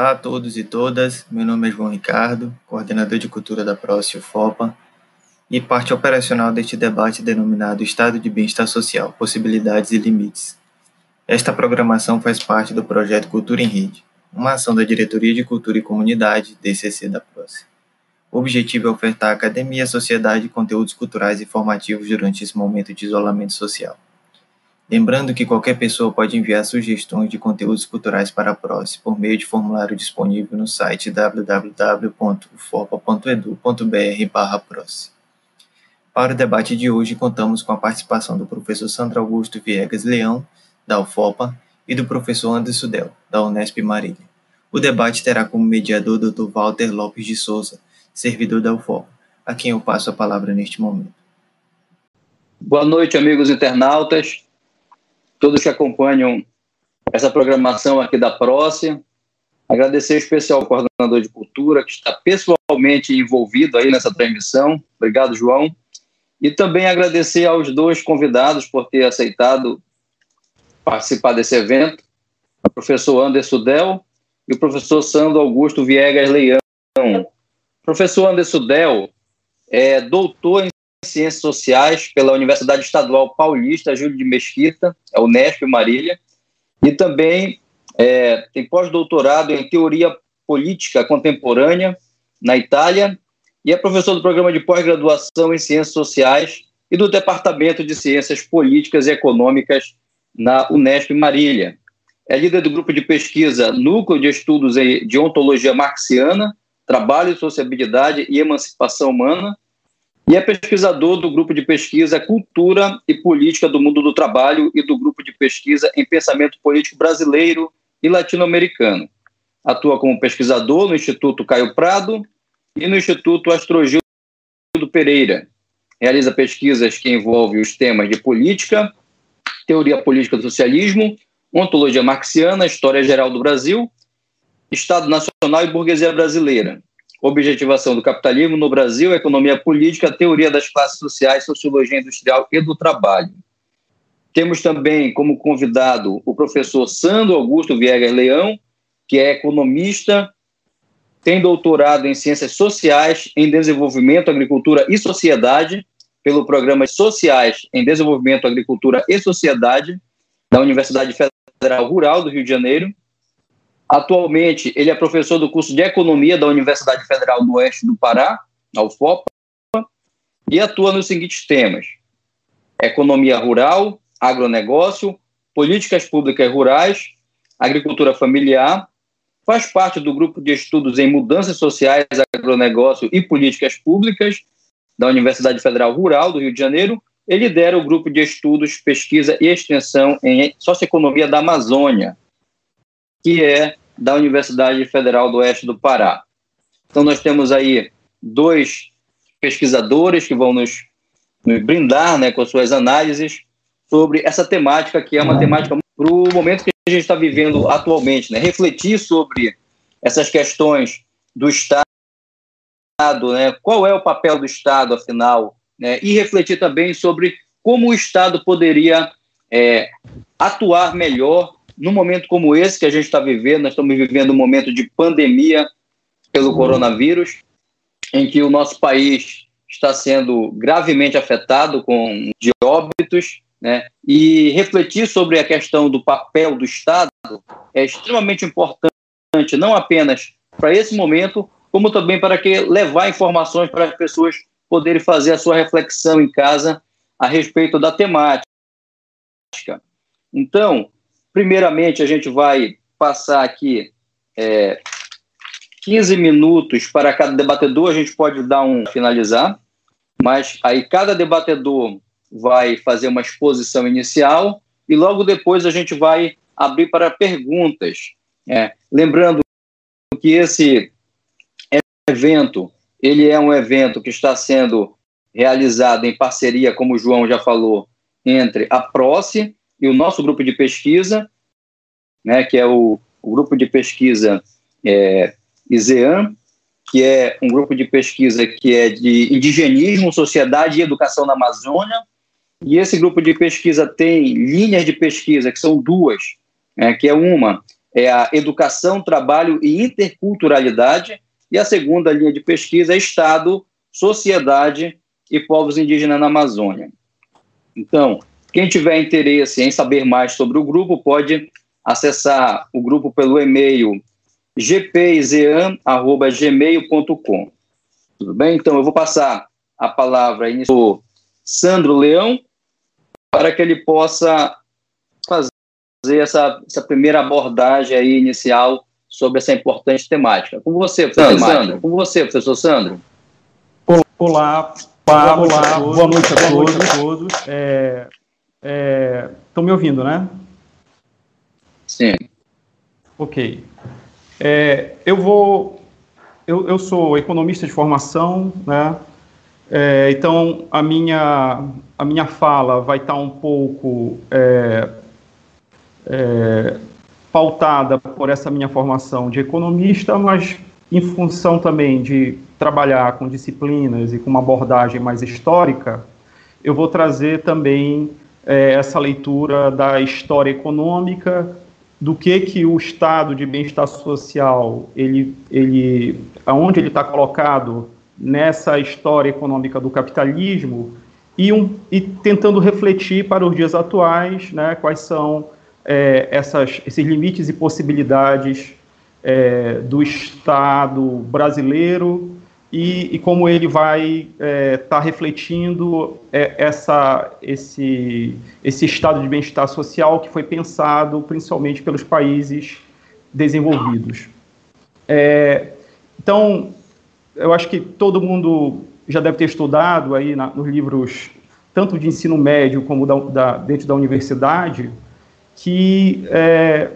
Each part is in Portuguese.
Olá a todos e todas, meu nome é João Ricardo, coordenador de cultura da Prócio FOPA e parte operacional deste debate denominado Estado de Bem-Estar Social, Possibilidades e Limites. Esta programação faz parte do projeto Cultura em Rede, uma ação da Diretoria de Cultura e Comunidade, DCC da Prócio. O objetivo é ofertar à academia e à sociedade conteúdos culturais e formativos durante esse momento de isolamento social. Lembrando que qualquer pessoa pode enviar sugestões de conteúdos culturais para a PROS por meio de formulário disponível no site www.ufopa.edu.br/pros. Para o debate de hoje, contamos com a participação do professor Sandro Augusto Viegas Leão, da UFOPA, e do professor Anderson Del, da Unesp Marília. O debate terá como mediador o Dr. Walter Lopes de Souza, servidor da UFOPA, a quem eu passo a palavra neste momento. Boa noite, amigos internautas todos que acompanham essa programação aqui da Próxima. Agradecer em especial ao coordenador de cultura, que está pessoalmente envolvido aí nessa transmissão. Obrigado, João. E também agradecer aos dois convidados por ter aceitado participar desse evento, o professor Anderson Del e o professor Sandro Augusto Viegas Leão. O professor Anderson Del é doutor em Ciências Sociais pela Universidade Estadual Paulista Júlio de Mesquita, é Unesp Marília, e também é, tem pós-doutorado em Teoria Política Contemporânea na Itália e é professor do programa de pós-graduação em Ciências Sociais e do Departamento de Ciências Políticas e Econômicas na Unesp Marília. É líder do grupo de pesquisa Núcleo de Estudos de Ontologia Marxiana, Trabalho, Sociabilidade e Emancipação Humana, e é pesquisador do grupo de pesquisa Cultura e Política do Mundo do Trabalho e do grupo de pesquisa em Pensamento Político Brasileiro e Latino-Americano. Atua como pesquisador no Instituto Caio Prado e no Instituto Astrogildo Pereira. Realiza pesquisas que envolvem os temas de política, teoria política do socialismo, ontologia marxiana, história geral do Brasil, Estado Nacional e burguesia brasileira objetivação do capitalismo no Brasil, economia política, teoria das classes sociais, sociologia industrial e do trabalho. Temos também como convidado o professor Sandro Augusto Viegas Leão, que é economista, tem doutorado em Ciências Sociais em Desenvolvimento, Agricultura e Sociedade, pelo Programa Sociais em Desenvolvimento, Agricultura e Sociedade, da Universidade Federal Rural do Rio de Janeiro, Atualmente, ele é professor do curso de Economia da Universidade Federal do Oeste do Pará, na UFOPA, e atua nos seguintes temas: economia rural, agronegócio, políticas públicas rurais, agricultura familiar, faz parte do grupo de estudos em mudanças sociais, agronegócio e políticas públicas da Universidade Federal Rural do Rio de Janeiro. E lidera o grupo de estudos, pesquisa e extensão em socioeconomia da Amazônia, que é da Universidade Federal do Oeste do Pará. Então, nós temos aí dois pesquisadores que vão nos, nos brindar né, com suas análises sobre essa temática, que é uma temática para o momento que a gente está vivendo atualmente. Né? Refletir sobre essas questões do Estado, né? qual é o papel do Estado, afinal, né? e refletir também sobre como o Estado poderia é, atuar melhor num momento como esse que a gente está vivendo, nós estamos vivendo um momento de pandemia pelo coronavírus, em que o nosso país está sendo gravemente afetado com de óbitos, né? E refletir sobre a questão do papel do Estado é extremamente importante, não apenas para esse momento, como também para que levar informações para as pessoas poderem fazer a sua reflexão em casa a respeito da temática. Então, Primeiramente, a gente vai passar aqui é, 15 minutos para cada debatedor, a gente pode dar um finalizar, mas aí cada debatedor vai fazer uma exposição inicial e logo depois a gente vai abrir para perguntas. É, lembrando que esse evento ele é um evento que está sendo realizado em parceria, como o João já falou, entre a PROCE e o nosso grupo de pesquisa, né, que é o, o grupo de pesquisa é, que é um grupo de pesquisa que é de indigenismo, sociedade e educação na Amazônia, e esse grupo de pesquisa tem linhas de pesquisa, que são duas, né, que é uma é a educação, trabalho e interculturalidade, e a segunda linha de pesquisa é Estado, sociedade e povos indígenas na Amazônia. Então, quem tiver interesse em saber mais sobre o grupo pode acessar o grupo pelo e-mail gpizean.gmail.com. Tudo bem? Então, eu vou passar a palavra aí ao Sandro Leão para que ele possa fazer essa, essa primeira abordagem aí inicial sobre essa importante temática. Com você, professor Sandro. Com você, professor Sandro. Olá, olá, boa noite a todos. a todos. Estão é, me ouvindo, né? Sim. Ok. É, eu vou. Eu, eu sou economista de formação, né? É, então a minha a minha fala vai estar um pouco é, é, pautada por essa minha formação de economista, mas em função também de trabalhar com disciplinas e com uma abordagem mais histórica, eu vou trazer também é, essa leitura da história econômica, do que que o estado de bem-estar social, ele, ele, aonde ele está colocado nessa história econômica do capitalismo e, um, e tentando refletir para os dias atuais, né, quais são é, essas, esses limites e possibilidades é, do Estado brasileiro e, e como ele vai estar é, tá refletindo é, essa, esse, esse estado de bem-estar social que foi pensado principalmente pelos países desenvolvidos. É, então, eu acho que todo mundo já deve ter estudado aí na, nos livros tanto de ensino médio como da, da, dentro da universidade, que é,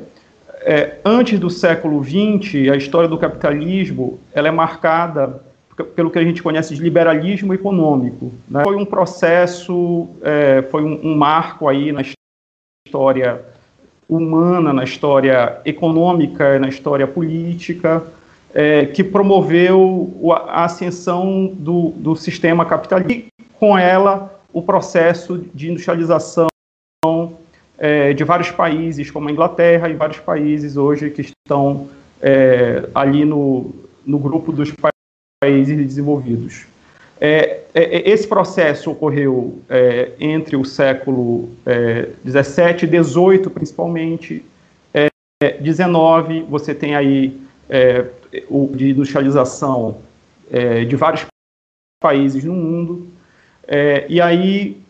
é, antes do século XX, a história do capitalismo ela é marcada pelo que a gente conhece de liberalismo econômico. Né? Foi um processo, é, foi um, um, marco aí na história humana, na história econômica, na história política, é, que promoveu a ascensão do, do sistema capitalista e, com ela, o processo de industrialização é, de vários países, como a Inglaterra e vários países hoje que estão é, ali no, no grupo dos países desenvolvidos. É, é, é esse processo ocorreu é, entre o século XVII e XVIII, principalmente. XIX, você tem aí o, de industrialização de vários países no mundo. e aí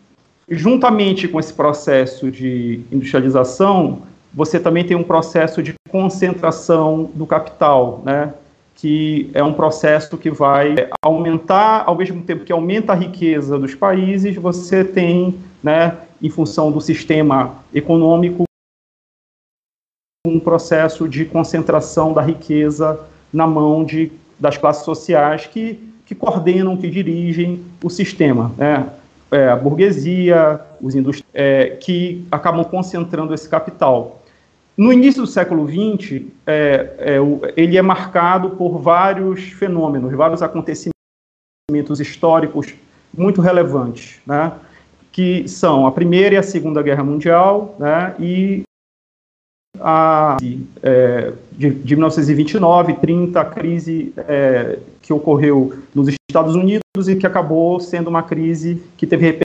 juntamente com esse processo de industrialização, você também tem um processo de concentração do capital, né? Que é um processo que vai aumentar, ao mesmo tempo que aumenta a riqueza dos países, você tem, né, em função do sistema econômico, um processo de concentração da riqueza na mão de, das classes sociais que, que coordenam, que dirigem o sistema. Né? é, a burguesia, os indústrias, é, que acabam concentrando esse capital. No início do século XX, é, é ele é marcado por vários fenômenos, vários acontecimentos históricos muito relevantes, né, que são a Primeira e a Segunda Guerra Mundial né, e a, é, de, de 1929, 30, a crise é, que ocorreu nos Estados Unidos e que acabou sendo uma crise que teve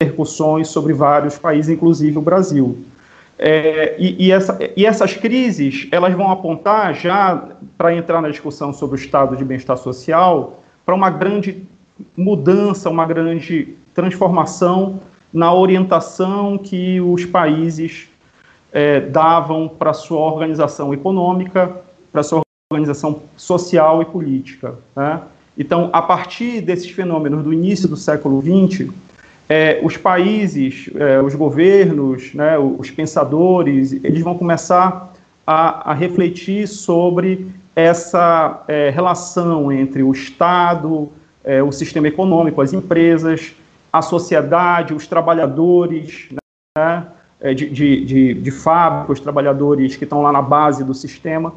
repercussões sobre vários países, inclusive o Brasil. É, e, e, essa, e, essas crises elas vão apontar já para entrar na discussão sobre o estado de bem-estar social para uma grande mudança, uma grande transformação na orientação que os países é, davam para sua organização econômica, para sua organização social e política. Né? Então, a partir desses fenômenos do início do século XX, é, os países, é, os governos, né, os pensadores, eles vão começar a, a refletir sobre essa é, relação entre o Estado, é, o sistema econômico, as empresas, a sociedade, os trabalhadores, né, é, de, de, de, de fábrica, os trabalhadores que estão lá na base do sistema.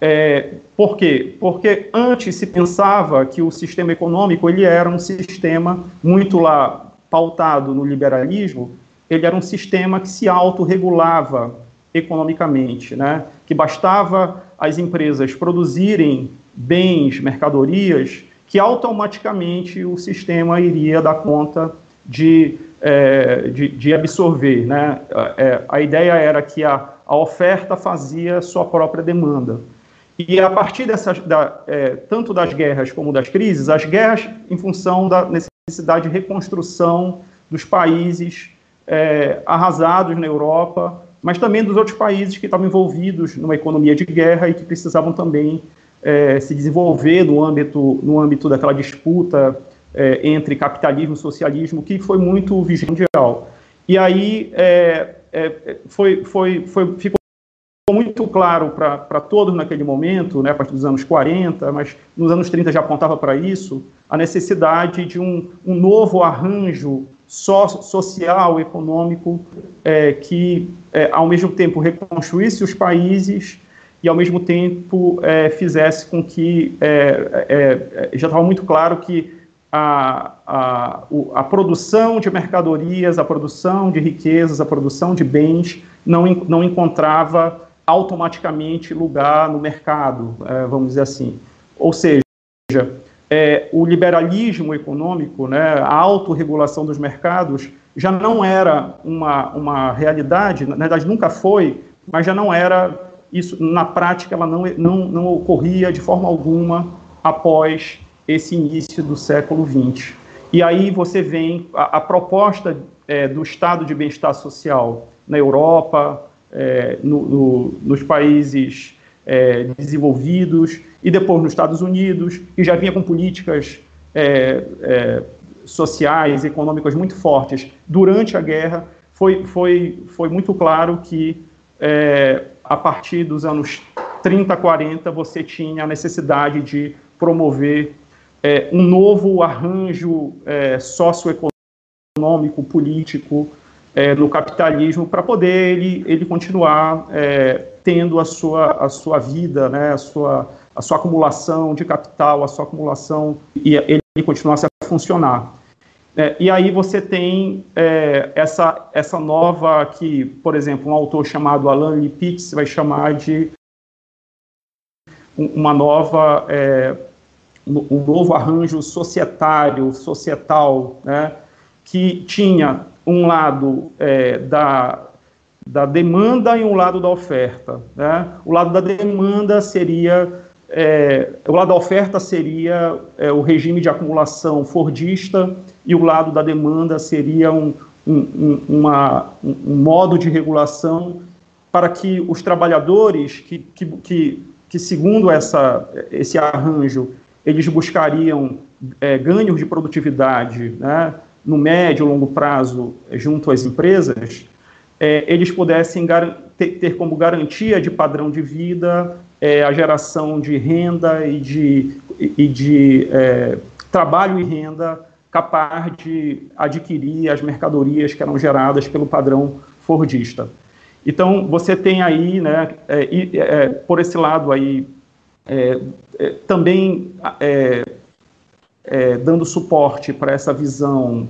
É, por quê? Porque antes se pensava que o sistema econômico ele era um sistema muito lá pautado no liberalismo, ele era um sistema que se autorregulava economicamente, né? que bastava as empresas produzirem bens, mercadorias, que automaticamente o sistema iria dar conta de, é, de, de, absorver. Né? É, a ideia era que a, a oferta fazia sua própria demanda. E a partir dessas, da, é, tanto das guerras como das crises, as guerras em função da necessidade de reconstrução dos países é, arrasados na Europa, mas também dos outros países que estavam envolvidos numa economia de guerra e que precisavam também é, se desenvolver no âmbito, no âmbito daquela disputa é, entre capitalismo e socialismo, que foi muito vigente. E aí é, é, foi, foi, foi, ficou muito claro para todos naquele momento, né, a partir dos anos 40, mas nos anos 30 já apontava para isso, a necessidade de um, um novo arranjo so, social, econômico, é, que é, ao mesmo tempo reconstruísse os países e ao mesmo tempo é, fizesse com que é, é, é, já estava muito claro que a, a, a, produção de mercadorias, a produção de riquezas, a produção de bens não, não encontrava automaticamente lugar no mercado, é, vamos dizer assim. Ou seja, é, o liberalismo econômico, né, a autorregulação dos mercados, já não era uma, uma realidade, na verdade nunca foi, mas já não era isso na prática ela não, não, não ocorria de forma alguma após esse início do século XX. E aí você vem a, a proposta é, do estado de bem-estar social na Europa, é, no, no, nos países é, desenvolvidos e depois nos Estados Unidos, que já vinha com políticas é, é, sociais, econômicas muito fortes durante a guerra, foi, foi, foi muito claro que é, a partir dos anos 30, 40, você tinha a necessidade de promover um novo arranjo socioeconômico, político é, no capitalismo para poder ele, ele continuar é, tendo a sua, a sua vida, né, a, sua, a sua acumulação de capital, a sua acumulação e ele continuasse a funcionar. É, e aí você tem é, essa, essa nova que, por exemplo, um autor chamado Alan Lipitz vai chamar de uma nova, é, um novo arranjo societário, societal, né, que tinha um lado é, da, da demanda e um lado da oferta. Né? O lado da demanda seria é, o lado da oferta seria é, o regime de acumulação fordista e o lado da demanda seria um, um, uma, um modo de regulação para que os trabalhadores que, que, que, que segundo essa, esse arranjo, eles buscariam é, ganhos de produtividade né, no médio e longo prazo junto às empresas, é, eles pudessem ter, ter, como garantia de padrão de vida é, a geração de renda e de, e de é, trabalho e renda capaz de adquirir as mercadorias que eram geradas pelo padrão fordista. Então, você tem aí, né, por esse lado aí, também é, é, dando suporte para essa visão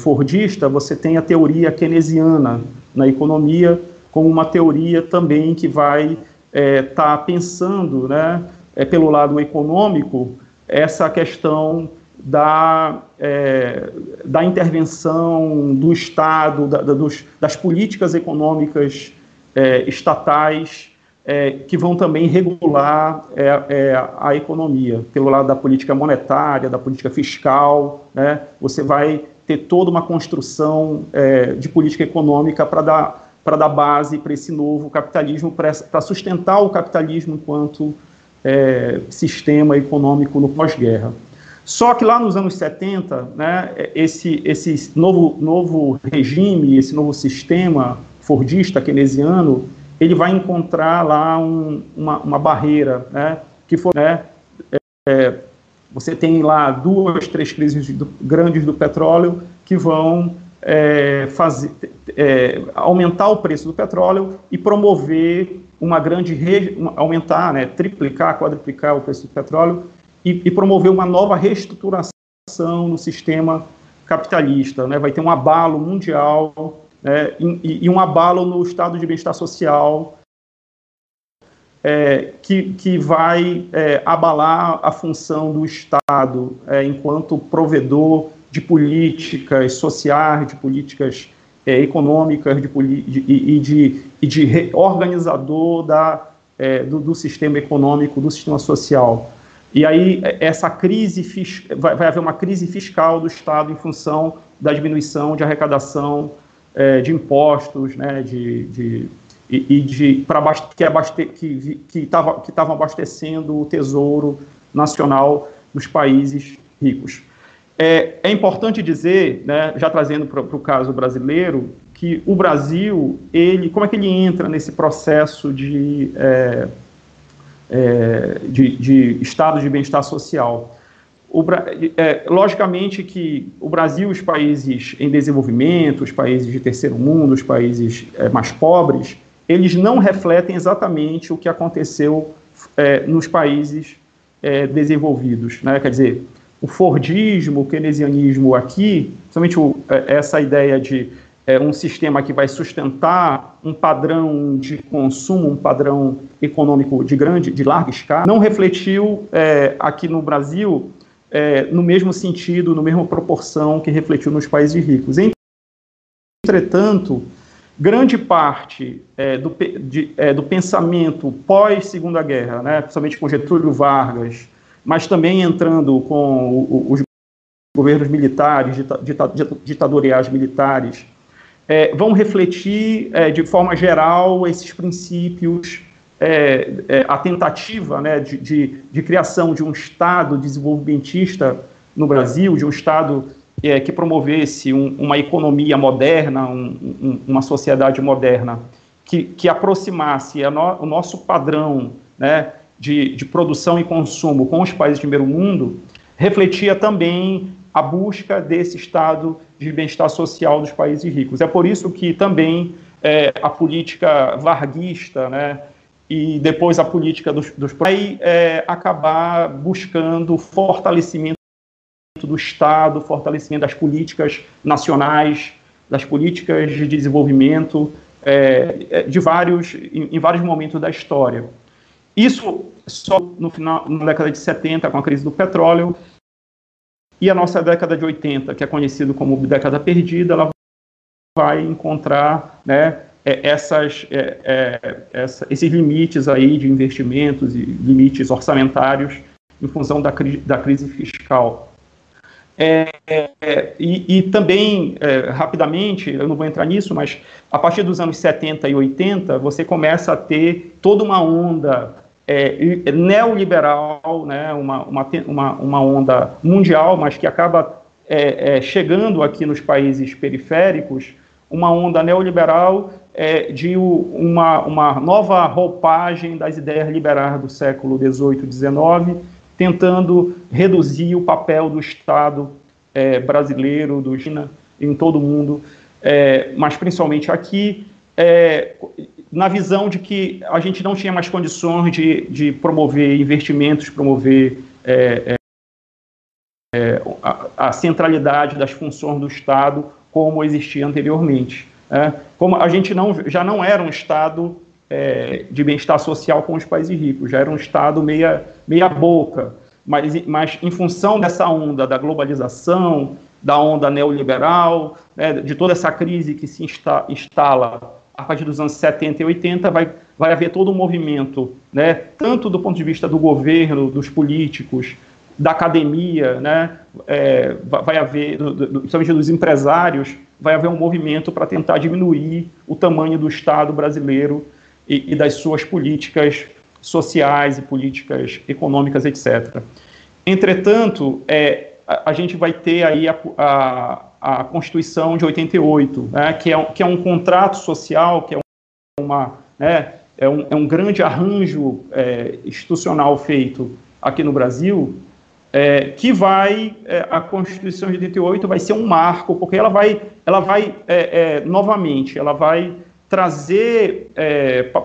fordista, você tem a teoria keynesiana na economia, como uma teoria também que vai estar tá pensando, né, pelo lado econômico, essa questão da, é, da intervenção do Estado, da, da, dos, das políticas econômicas é, estatais, é, que vão também regular é, é, a economia, pelo lado da política monetária, da política fiscal, né? você vai ter toda uma construção é, de política econômica para dar, dar base para esse novo capitalismo, para sustentar o capitalismo enquanto sistema econômico no pós-guerra. Só que lá nos anos 70, né, esse, esse novo, novo regime, esse novo sistema fordista keynesiano, ele vai encontrar lá um, uma, uma, barreira, né, que foi, né, é, você tem lá duas, três crises do, grandes do petróleo que vão é, fazer, é, aumentar o preço do petróleo e promover uma grande, aumentar, né, triplicar, quadruplicar o preço do petróleo e, e promover uma nova reestruturação no sistema capitalista. Né? Vai ter um abalo mundial né, e, e, um abalo no estado de bem-estar social é, que, que vai é, abalar a função do Estado é, enquanto provedor de políticas sociais, de políticas é, econômicas de, de, e, de, e de organizador da, é, do, do, sistema econômico, do sistema social. E aí essa crise vai, vai, haver uma crise fiscal do Estado em função da diminuição de arrecadação é, de impostos, né, de, de e, e de para que abaste, que que estavam que abastecendo o tesouro nacional dos países ricos. É, é importante dizer, né, já trazendo para o caso brasileiro, que o Brasil, ele, como é que ele entra nesse processo de, é, é, de, de, estado de bem-estar social? O, é, logicamente que o Brasil, os países em desenvolvimento, os países de terceiro mundo, os países é, mais pobres, eles não refletem exatamente o que aconteceu é, nos países é, desenvolvidos. Né? Quer dizer, o Fordismo, o keynesianismo aqui, principalmente o, é, essa ideia de é, um sistema que vai sustentar um padrão de consumo, um padrão econômico de grande, de larga escala, não refletiu aqui no Brasil é, no mesmo sentido, na mesma proporção que refletiu nos países ricos. Entretanto, grande parte é, do, de, é, do pensamento pós Segunda Guerra, né, principalmente com Getúlio Vargas, mas também entrando com os governos militares, ditatoriais militares, é, vão refletir é, de forma geral esses princípios, é, é, a tentativa né, de, de, de, criação de um Estado desenvolvimentista no Brasil, de um Estado é, que promovesse um, uma economia moderna, um, um, uma sociedade moderna, que, que aproximasse no, o nosso padrão né, de, de produção e consumo com os países de primeiro mundo, refletia também a busca desse estado de bem-estar social dos países ricos. É por isso que também é, a política varguista, né, e depois a política dos, dos vai é, acabar buscando fortalecimento do Estado, fortalecimento das políticas nacionais, das políticas de desenvolvimento é, é de vários, em, em vários momentos da história. Isso só no final, na década de 70, com a crise do petróleo, e a nossa década de 80, que é conhecida como década perdida, ela vai encontrar né, essas, é, é, essa, esses limites aí de investimentos e limites orçamentários em função da, cri da crise fiscal. É, é, e, e, também, é, rapidamente, eu não vou entrar nisso, mas a partir dos anos 70 e 80, você começa a ter toda uma onda é, neoliberal, né, uma, uma, uma, onda mundial, mas que acaba é, é, chegando aqui nos países periféricos, uma onda neoliberal é, de uma, uma nova roupagem das ideias liberais do século XVIII e XIX, tentando reduzir o papel do Estado é, brasileiro, do China, em todo o mundo, é, mas principalmente aqui, é, na visão de que a gente não tinha mais condições de, de promover investimentos, promover é, é, a, a, centralidade das funções do Estado como existia anteriormente. Né? Como a gente não, já não era um Estado é, de bem-estar social com os países ricos, já era um Estado meia, meia boca, mas, mas em função dessa onda da globalização, da onda neoliberal, né, de toda essa crise que se insta, instala a partir dos anos 70 e 80, vai, vai haver todo um movimento, né, tanto do ponto de vista do governo, dos políticos, da academia, né, é, vai haver, principalmente dos empresários, vai haver um movimento para tentar diminuir o tamanho do Estado brasileiro e, e das suas políticas sociais e políticas econômicas, etc. Entretanto, é, a, a gente vai ter aí a, a a Constituição de 88, né, que, é um, que é um contrato social, que é uma, né, é um, é um grande arranjo é, institucional feito aqui no Brasil, é, que vai, é, a Constituição de 88 vai ser um marco, porque ela vai, ela vai é, é, novamente, ela vai trazer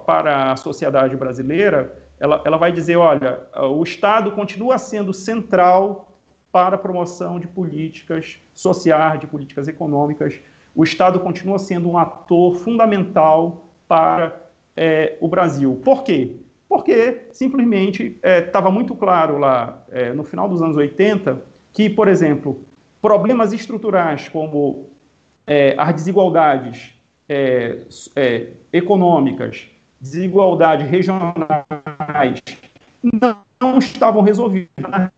para a sociedade brasileira, ela, ela vai dizer, olha, o Estado continua sendo central para a promoção de políticas sociais, de políticas econômicas, o Estado continua sendo um ator fundamental para é, o Brasil. Por quê? Porque simplesmente estava é, muito claro lá é, no final dos anos 80 que, por exemplo, problemas estruturais como é, as desigualdades é, é, econômicas, desigualdades regionais, não, não estavam resolvidas.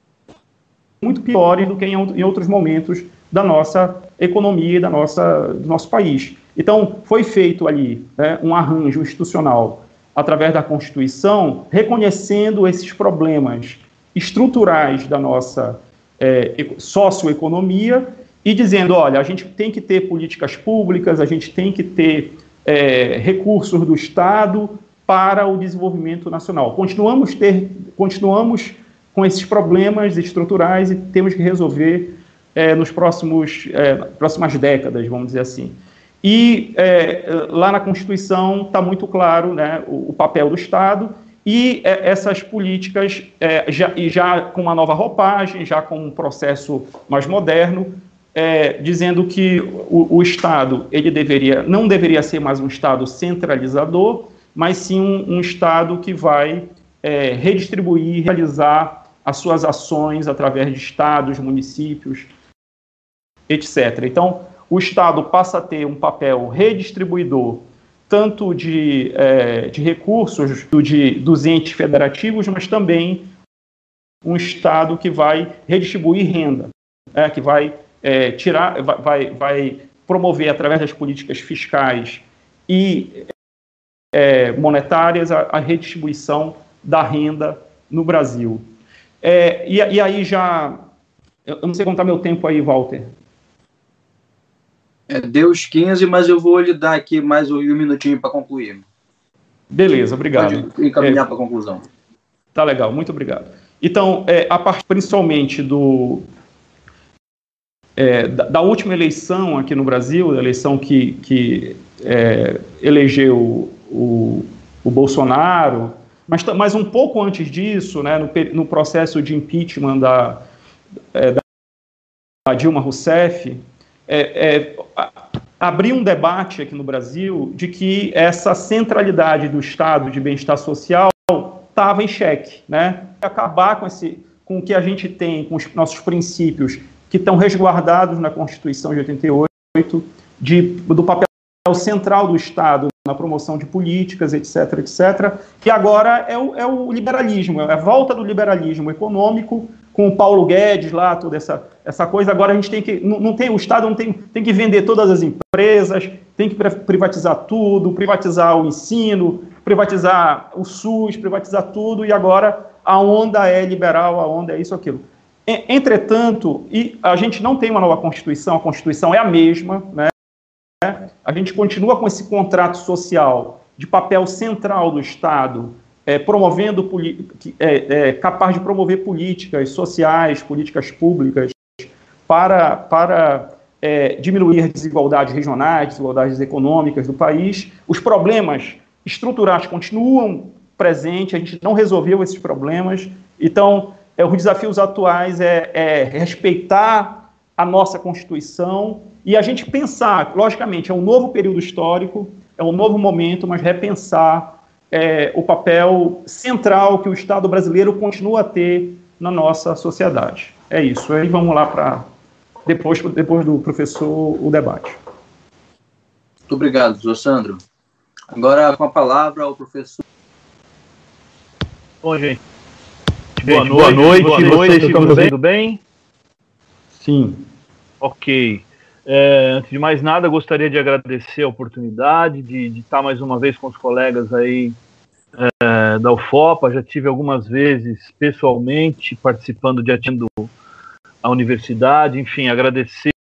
Muito piores do que em, em outros momentos da nossa economia e da nossa, do nosso país. Então, foi feito ali né, um arranjo institucional através da Constituição, reconhecendo esses problemas estruturais da nossa é, socioeconomia e dizendo, olha, a gente tem que ter políticas públicas, a gente tem que ter é, recursos do Estado para o desenvolvimento nacional. Continuamos, ter, continuamos com esses problemas estruturais e temos que resolver é, nos próximos é, próximas décadas, vamos dizer assim. E é, lá na Constituição está muito claro né, o, o, papel do Estado e é, essas políticas, é, já, e já com uma nova roupagem, já com um processo mais moderno, é, dizendo que o, o, Estado ele deveria, não deveria ser mais um Estado centralizador, mas sim um, um Estado que vai redistribuir, realizar as suas ações através de estados, municípios, etc. Então, o Estado passa a ter um papel redistribuidor tanto de, é, de recursos do, de, dos entes federativos, mas também um Estado que vai redistribuir renda, é, que vai é, tirar, vai, vai promover através das políticas fiscais e é, monetárias a, a, redistribuição da renda no Brasil. É, e, e aí já, eu não sei contar meu tempo aí, Walter. É, deu os 15, mas eu vou lhe dar aqui mais um minutinho para concluir. Beleza, obrigado. Pode encaminhar é, para a conclusão. Tá legal, muito obrigado. Então, é, a parte principalmente do, é, da, da, última eleição aqui no Brasil, a eleição que, que é, elegeu o, o Bolsonaro, mas, mas um pouco antes disso, né, no, no processo de impeachment da, é, da Dilma Rousseff, é, é, abrir um debate aqui no Brasil de que essa centralidade do Estado de bem-estar social estava em xeque, né? Acabar com esse, com o que a gente tem, com os nossos princípios que estão resguardados na Constituição de 88, de, do papel central do Estado na promoção de políticas, etc., etc., que agora é o, é o liberalismo, é a volta do liberalismo econômico com o Paulo Guedes lá, toda essa, essa coisa. Agora a gente tem que. Não, não tem, o Estado não tem, tem que vender todas as empresas, tem que privatizar tudo, privatizar o ensino, privatizar o SUS, privatizar tudo, e agora a onda é liberal, a onda é isso, aquilo. Entretanto, e a gente não tem uma nova Constituição, a Constituição é a mesma, né? A gente continua com esse contrato social de papel central do Estado é, promovendo, é, é, capaz de promover políticas sociais, políticas públicas para, para é, diminuir desigualdades regionais, desigualdades econômicas do país. Os problemas estruturais continuam presentes, a gente não resolveu esses problemas. Então, é, os desafios atuais é, é respeitar a nossa Constituição e a gente pensar, logicamente, é um novo período histórico, é um novo momento, mas repensar é, o papel central que o Estado brasileiro continua a ter na nossa sociedade. É isso. Aí vamos lá para depois, depois do professor o debate. Muito obrigado, professor Sandro. Agora com a palavra o professor. Bom, gente. Boa noite. Boa noite. Boa noite. Vocês estão me bem? Sim. Ok. É, antes de mais nada, gostaria de agradecer a oportunidade de, de estar mais uma vez com os colegas aí é, da UFOPA. Já tive algumas vezes pessoalmente participando de atendo a universidade. Enfim, agradecer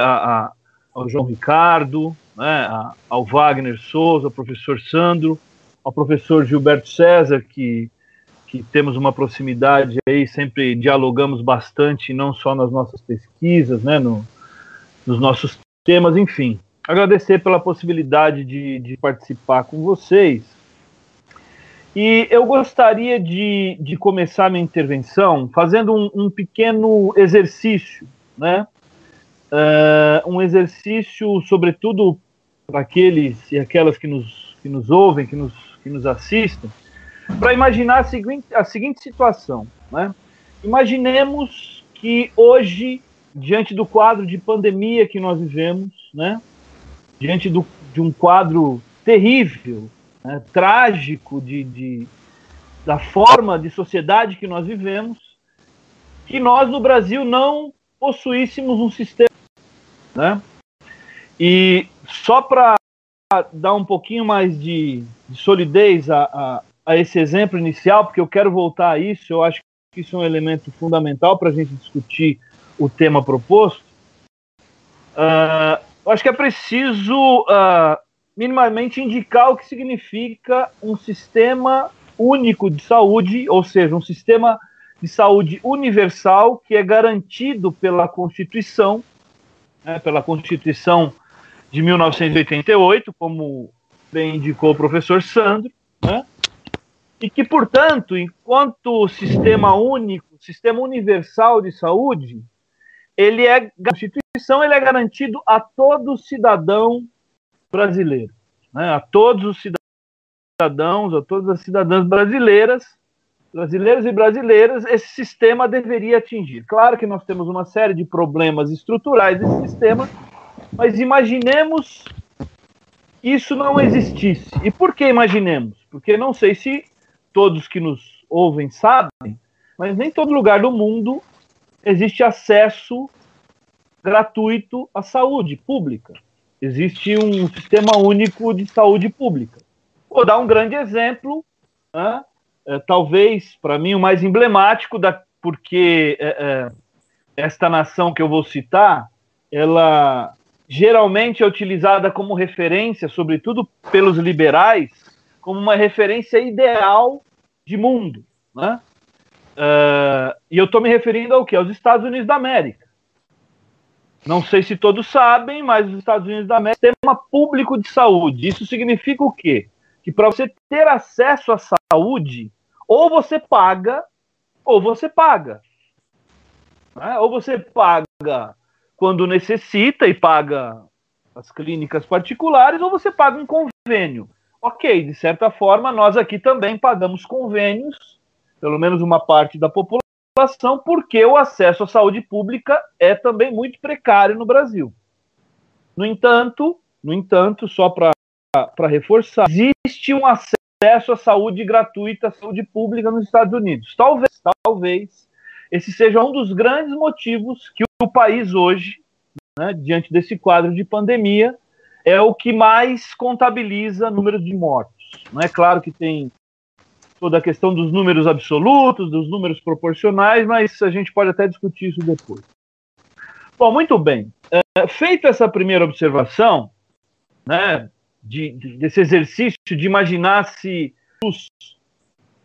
a, a, ao João Ricardo, né, a, ao Wagner Souza, ao professor Sandro, ao professor Gilberto César, que, que temos uma proximidade aí, sempre dialogamos bastante, não só nas nossas pesquisas, né, no, nos nossos temas, enfim. Agradecer pela possibilidade de, de participar com vocês. E eu gostaria de, de começar minha intervenção fazendo um, um pequeno exercício, né? uh, um exercício, sobretudo para aqueles e aquelas que nos, que nos ouvem, que nos, que nos assistem, para imaginar a seguinte, a seguinte situação. Né? Imaginemos que hoje, diante do quadro de pandemia que nós vivemos, né? diante do, de um quadro terrível, né? trágico de, de, da forma de sociedade que nós vivemos, que nós no Brasil não possuíssemos um sistema. Né? E só para dar um pouquinho mais de, de solidez a, a, a, esse exemplo inicial, porque eu quero voltar a isso, eu acho que isso é um elemento fundamental para a gente discutir o tema proposto. Uh, eu acho que é preciso uh, minimamente indicar o que significa um sistema único de saúde, ou seja, um sistema de saúde universal que é garantido pela Constituição, né, pela Constituição de 1988, como bem indicou o professor Sandro, né, e que, portanto, enquanto sistema único, sistema universal de saúde, ele é a Constituição ele é garantido a todo cidadão brasileiro, né, a todos os cidadãos, a todas as cidadãs brasileiras, brasileiros e brasileiras, esse sistema deveria atingir. Claro que nós temos uma série de problemas estruturais desse sistema, mas imaginemos isso não existisse. E por que imaginemos? Porque não sei se todos que nos ouvem sabem, mas nem todo lugar do mundo existe acesso gratuito à saúde pública. Existe um sistema único de saúde pública. Vou dar um grande exemplo, né? é, talvez para mim o mais emblemático, da, porque é, é, esta nação que eu vou citar, ela geralmente é utilizada como referência, sobretudo pelos liberais, como uma referência ideal de mundo. Né? Uh, e eu estou me referindo ao que? Aos Estados Unidos da América. Não sei se todos sabem, mas os Estados Unidos da América têm um público de saúde. Isso significa o quê? Que para você ter acesso à saúde, ou você paga, ou você paga. Né? Ou você paga quando necessita e paga as clínicas particulares, ou você paga um convênio. Ok, de certa forma, nós aqui também pagamos convênios, pelo menos uma parte da população, porque o acesso à saúde pública é também muito precário no Brasil. No entanto, no entanto, só para reforçar, existe um acesso à saúde gratuita, à saúde pública nos Estados Unidos. Talvez, talvez, esse seja um dos grandes motivos que o país hoje, né, diante desse quadro de pandemia, é o que mais contabiliza números de mortos. Não é claro que tem toda a questão dos números absolutos, dos números proporcionais, mas a gente pode até discutir isso depois. Bom, muito bem. É, feita essa primeira observação, né, de, desse exercício de imaginar se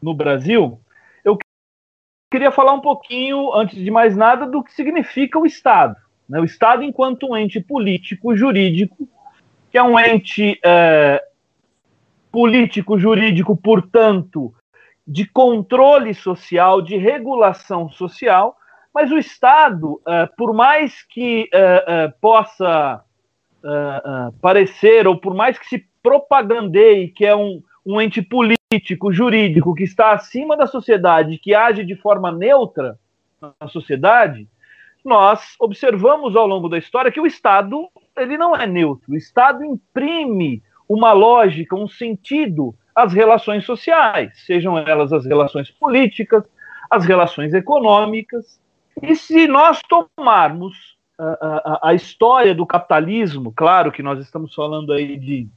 no Brasil, eu queria falar um pouquinho, antes de mais nada, do que significa o Estado. Né? O Estado enquanto um ente político, jurídico, que é um ente é, político, jurídico, portanto, de controle social, de regulação social, mas o Estado, é, por mais que é, é possa parecer, ou por mais que se propagandeie que é um, um ente político, jurídico, que está acima da sociedade, que age de forma neutra na sociedade, nós observamos ao longo da história que o Estado ele não é neutro. O Estado imprime uma lógica, um sentido às relações sociais, sejam elas as relações políticas, as relações econômicas. E se nós tomarmos a, a, a história do capitalismo, claro que nós estamos falando aí de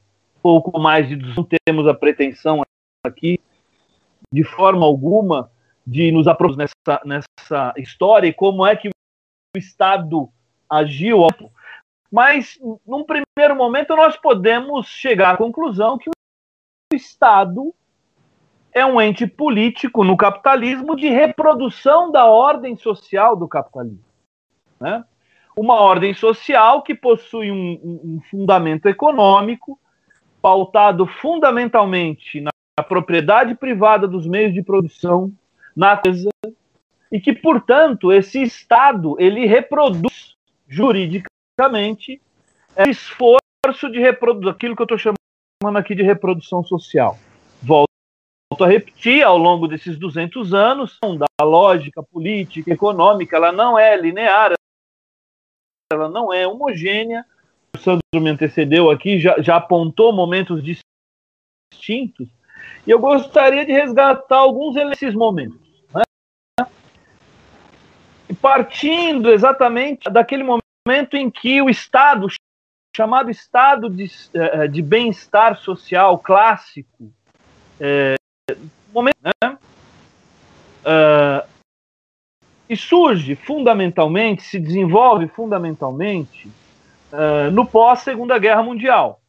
pouco mais de não temos a pretensão aqui de forma alguma de nos aproximar nessa, nessa história e como é que o Estado agiu mas, num primeiro momento, nós podemos chegar à conclusão que o Estado é um ente político no capitalismo de reprodução da ordem social do capitalismo. Né? Uma ordem social que possui um, um fundamento econômico, pautado fundamentalmente na, propriedade privada dos meios de produção, na coisa, e que, portanto, esse Estado ele reproduz basicamente é esforço de reprodução, aquilo que eu estou chamando aqui de reprodução social. Volto a repetir, ao longo desses 200 anos, da lógica política, econômica, ela não é linear, ela não é homogênea. O Sandro me antecedeu aqui, já, já apontou momentos distintos, e eu gostaria de resgatar alguns desses momentos. Né? Partindo exatamente daquele momento em que o Estado, chamado Estado de, eh, de bem-estar social clássico, é, momento, né? Uh, e surge fundamentalmente, se desenvolve fundamentalmente uh, no pós-Segunda Guerra Mundial,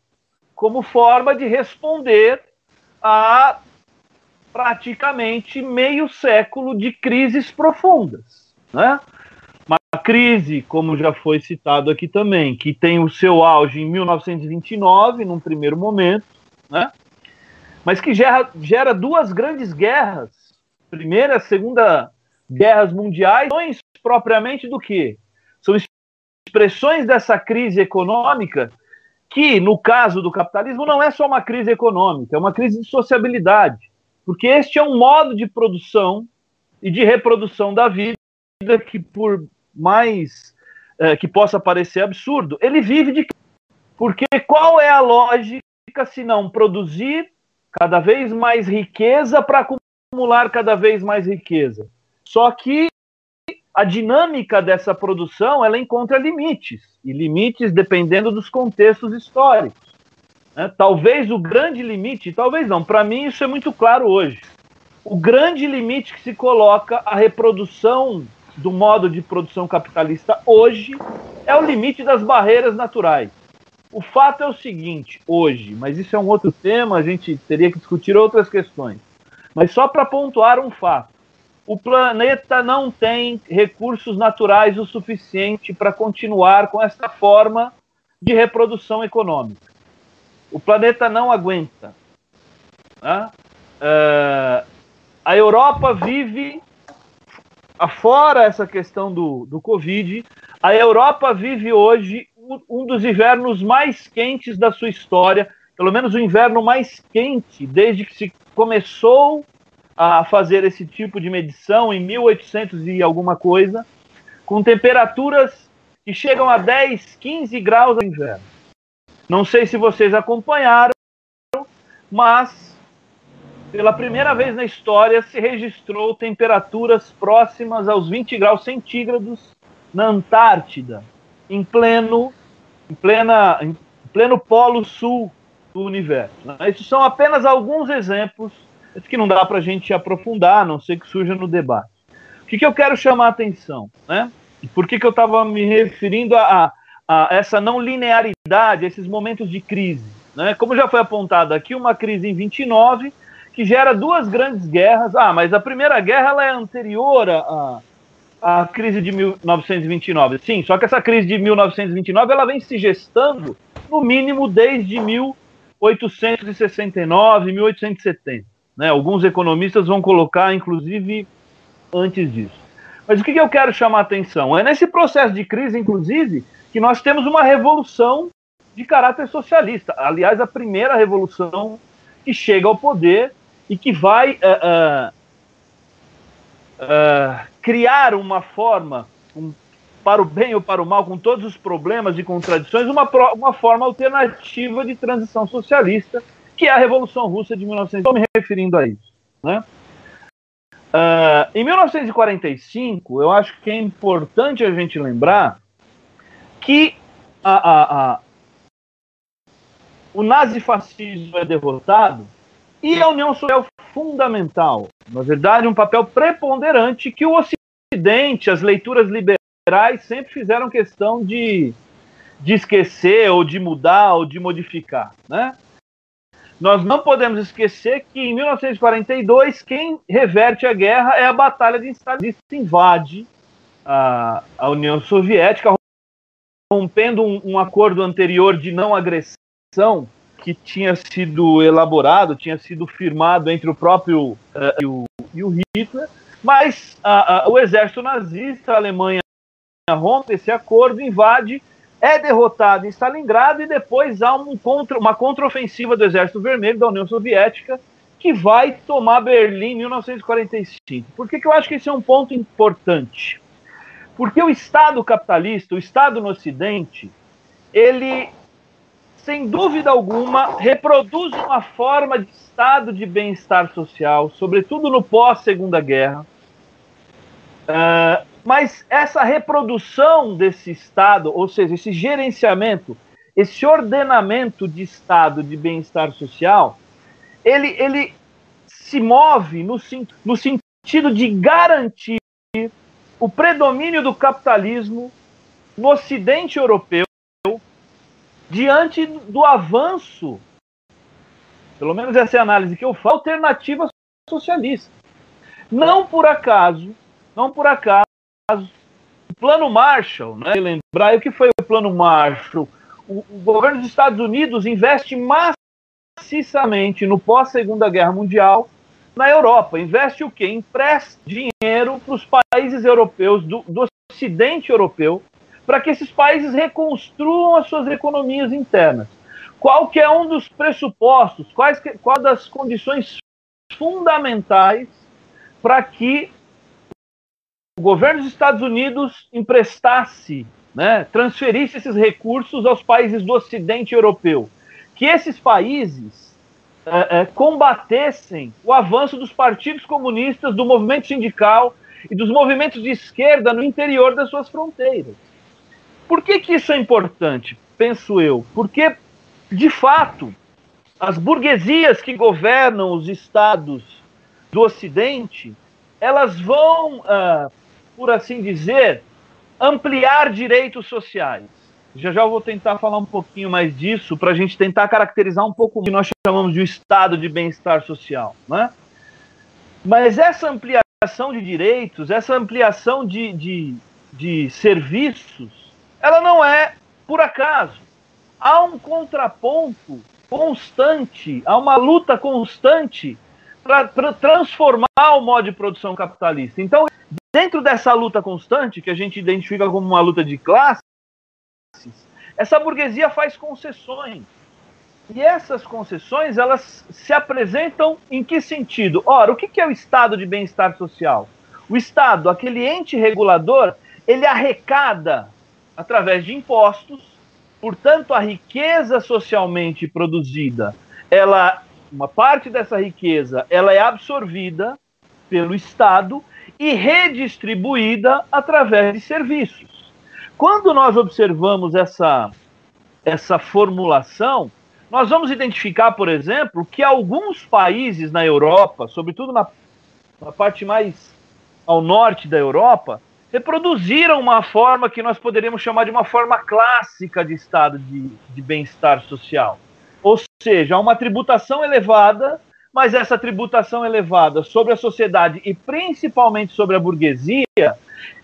como forma de responder a praticamente meio século de crises profundas. Né? Crise, como já foi citado aqui também, que tem o seu auge em 1929, num primeiro momento, né? mas que gera, gera duas grandes guerras, primeira e segunda guerras mundiais, propriamente do que? São expressões dessa crise econômica que, no caso do capitalismo, não é só uma crise econômica, é uma crise de sociabilidade, porque este é um modo de produção e de reprodução da vida que, por mais é, que possa parecer absurdo, ele vive de porque qual é a lógica se não produzir cada vez mais riqueza para acumular cada vez mais riqueza. Só que a dinâmica dessa produção ela encontra limites, e limites dependendo dos contextos históricos. Né? Talvez o grande limite, talvez não, para mim isso é muito claro hoje. O grande limite que se coloca à reprodução do modo de produção capitalista hoje é o limite das barreiras naturais. O fato é o seguinte, hoje, mas isso é um outro tema, a gente teria que discutir outras questões. Mas só para pontuar um fato: o planeta não tem recursos naturais o suficiente para continuar com essa forma de reprodução econômica. O planeta não aguenta. Né? Uh, a Europa vive, afora essa questão do, do Covid, a Europa vive hoje um dos invernos mais quentes da sua história, pelo menos o inverno mais quente desde que se começou a fazer esse tipo de medição em 1800 e alguma coisa, com temperaturas que chegam a 10, 15 graus no inverno. Não sei se vocês acompanharam, mas pela primeira vez na história se registrou temperaturas próximas aos 20 graus centígrados na Antártida em pleno, em plena, em pleno polo sul do universo. Né? Esses são apenas alguns exemplos que não dá para a gente aprofundar, a não ser que surja no debate. O que, que eu quero chamar a atenção? Né? Por que, que eu estava me referindo a, a, essa não linearidade, esses momentos de crise? Né? Como já foi apontado aqui, uma crise em 29 que gera duas grandes guerras. Ah, mas a primeira guerra ela é anterior a, a crise de 1929. Sim, só que essa crise de 1929 ela vem se gestando no mínimo desde 1869, 1870. Né? Alguns economistas vão colocar, inclusive, antes disso. Mas o que, que eu quero chamar a atenção? É nesse processo de crise, inclusive, que nós temos uma revolução de caráter socialista. Aliás, a primeira revolução que chega ao poder e que vai uh, uh, criar uma forma, um, para o bem ou para o mal, com todos os problemas e contradições, uma, uma forma alternativa de transição socialista, que é a Revolução Russa de 1900. Estou me referindo a isso. Né? Uh, em 1945, eu acho que é importante a gente lembrar que a, a, a, o nazifascismo é derrotado e a União Soviética é fundamental, na verdade, um papel preponderante que o Ocidente, as leituras liberais, sempre fizeram questão de, de esquecer, ou de mudar, ou de modificar. Né? Nós não podemos esquecer que em 1942 quem reverte a guerra é a Batalha de Stalingrado, invade a, a União Soviética, rompendo um, um acordo anterior de não agressão que tinha sido elaborado, tinha sido firmado entre o próprio uh, e, o, e, o, Hitler, mas uh, uh, o exército nazista, a Alemanha rompe esse acordo, invade é derrotado em Stalingrado e depois há um contra, uma contraofensiva do Exército Vermelho da União Soviética que vai tomar Berlim em 1945. Por que, que eu acho que esse é um ponto importante? Porque o Estado capitalista, o Estado no Ocidente, ele, sem dúvida alguma, reproduz uma forma de estado de bem-estar social, sobretudo no pós-Segunda Guerra. Uh, mas essa reprodução desse Estado, ou seja, esse gerenciamento, esse ordenamento de Estado de bem-estar social, ele, ele se move no, no sentido de garantir o predomínio do capitalismo no Ocidente europeu diante do avanço, pelo menos essa é a análise que eu faço, alternativa socialista. Não por acaso, não por acaso, o plano Marshall, né? Lembrar o que foi o plano Marshall? O, o governo dos Estados Unidos investe maciçamente no pós-segunda guerra mundial na Europa. Investe o quê? Empresta dinheiro para os países europeus, do, do ocidente europeu, para que esses países reconstruam as suas economias internas. Qual que é um dos pressupostos, quais que, qual das condições fundamentais para que o governo dos Estados Unidos emprestasse, né, transferisse esses recursos aos países do Ocidente europeu, que esses países é, é, combatessem o avanço dos partidos comunistas, do movimento sindical e dos movimentos de esquerda no interior das suas fronteiras. Por que, que isso é importante? Penso eu. Porque, de fato, as burguesias que governam os estados do Ocidente, elas vão uh, por assim dizer, ampliar direitos sociais. Já já eu vou tentar falar um pouquinho mais disso para a gente tentar caracterizar um pouco o que nós chamamos de estado de bem-estar social. Né? Mas essa ampliação de direitos, essa ampliação de, de, de serviços, ela não é por acaso. Há um contraponto constante, há uma luta constante para transformar o modo de produção capitalista. Então, Dentro dessa luta constante, que a gente identifica como uma luta de classes, essa burguesia faz concessões. E essas concessões, elas se apresentam em que sentido? Ora, o que é o estado de bem-estar social? O Estado, aquele ente regulador, ele arrecada através de impostos, portanto, a riqueza socialmente produzida, ela, uma parte dessa riqueza, ela é absorvida pelo Estado e redistribuída através de serviços. Quando nós observamos essa, essa formulação, nós vamos identificar, por exemplo, que alguns países na Europa, sobretudo na, na parte mais ao norte da Europa, reproduziram uma forma que nós poderíamos chamar de uma forma clássica de estado de, de bem-estar social. Ou seja, uma tributação elevada mas essa tributação elevada sobre a sociedade e principalmente sobre a burguesia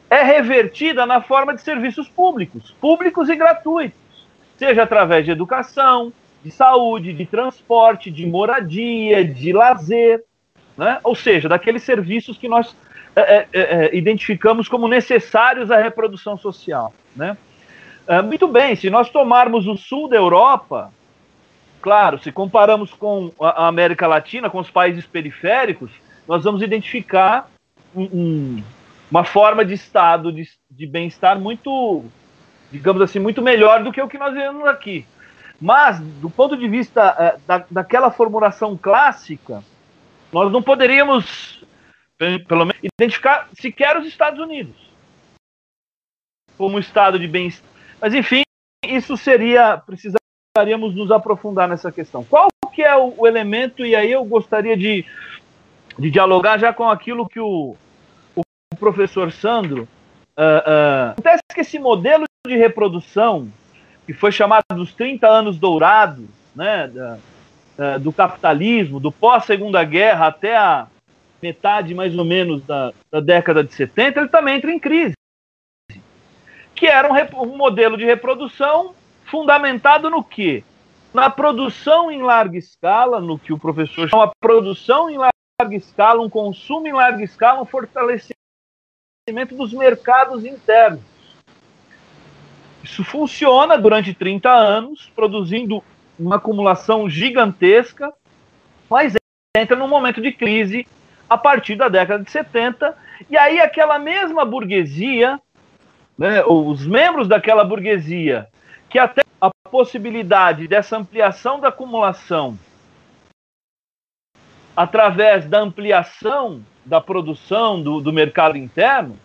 é revertida na forma de serviços públicos, públicos e gratuitos, seja através de educação, de saúde, de transporte, de moradia, de lazer, né? ou seja, daqueles serviços que nós é, é, é, é identificamos como necessários à reprodução social. Né? É, muito bem, se nós tomarmos o sul da Europa, Claro, se comparamos com a América Latina, com os países periféricos, nós vamos identificar um, um, uma forma de estado de, de bem-estar muito, digamos assim, muito melhor do que o que nós vemos aqui. Mas, do ponto de vista é, da, daquela formulação clássica, nós não poderíamos, pelo menos, identificar sequer os Estados Unidos como estado de bem-estar. Mas, enfim, isso seria, precisa precisaríamos nos aprofundar nessa questão. Qual que é o, o elemento, e aí eu gostaria de, de dialogar já com aquilo que o, o professor Sandro. Uh, uh, acontece que esse modelo de reprodução, que foi chamado dos 30 anos dourados, né, da, uh, do capitalismo, do pós-segunda guerra até a metade mais ou menos da, da, década de 70, ele também entra em crise. Que era um, um modelo de reprodução fundamentado no quê? Na produção em larga escala, no que o professor chama produção em larga escala, um consumo em larga escala, um fortalecimento dos mercados internos. Isso funciona durante 30 anos, produzindo uma acumulação gigantesca, mas entra num momento de crise a partir da década de 70, e aí aquela mesma burguesia, né, os membros daquela burguesia, que até a possibilidade dessa ampliação da acumulação através da ampliação da produção do, do mercado interno,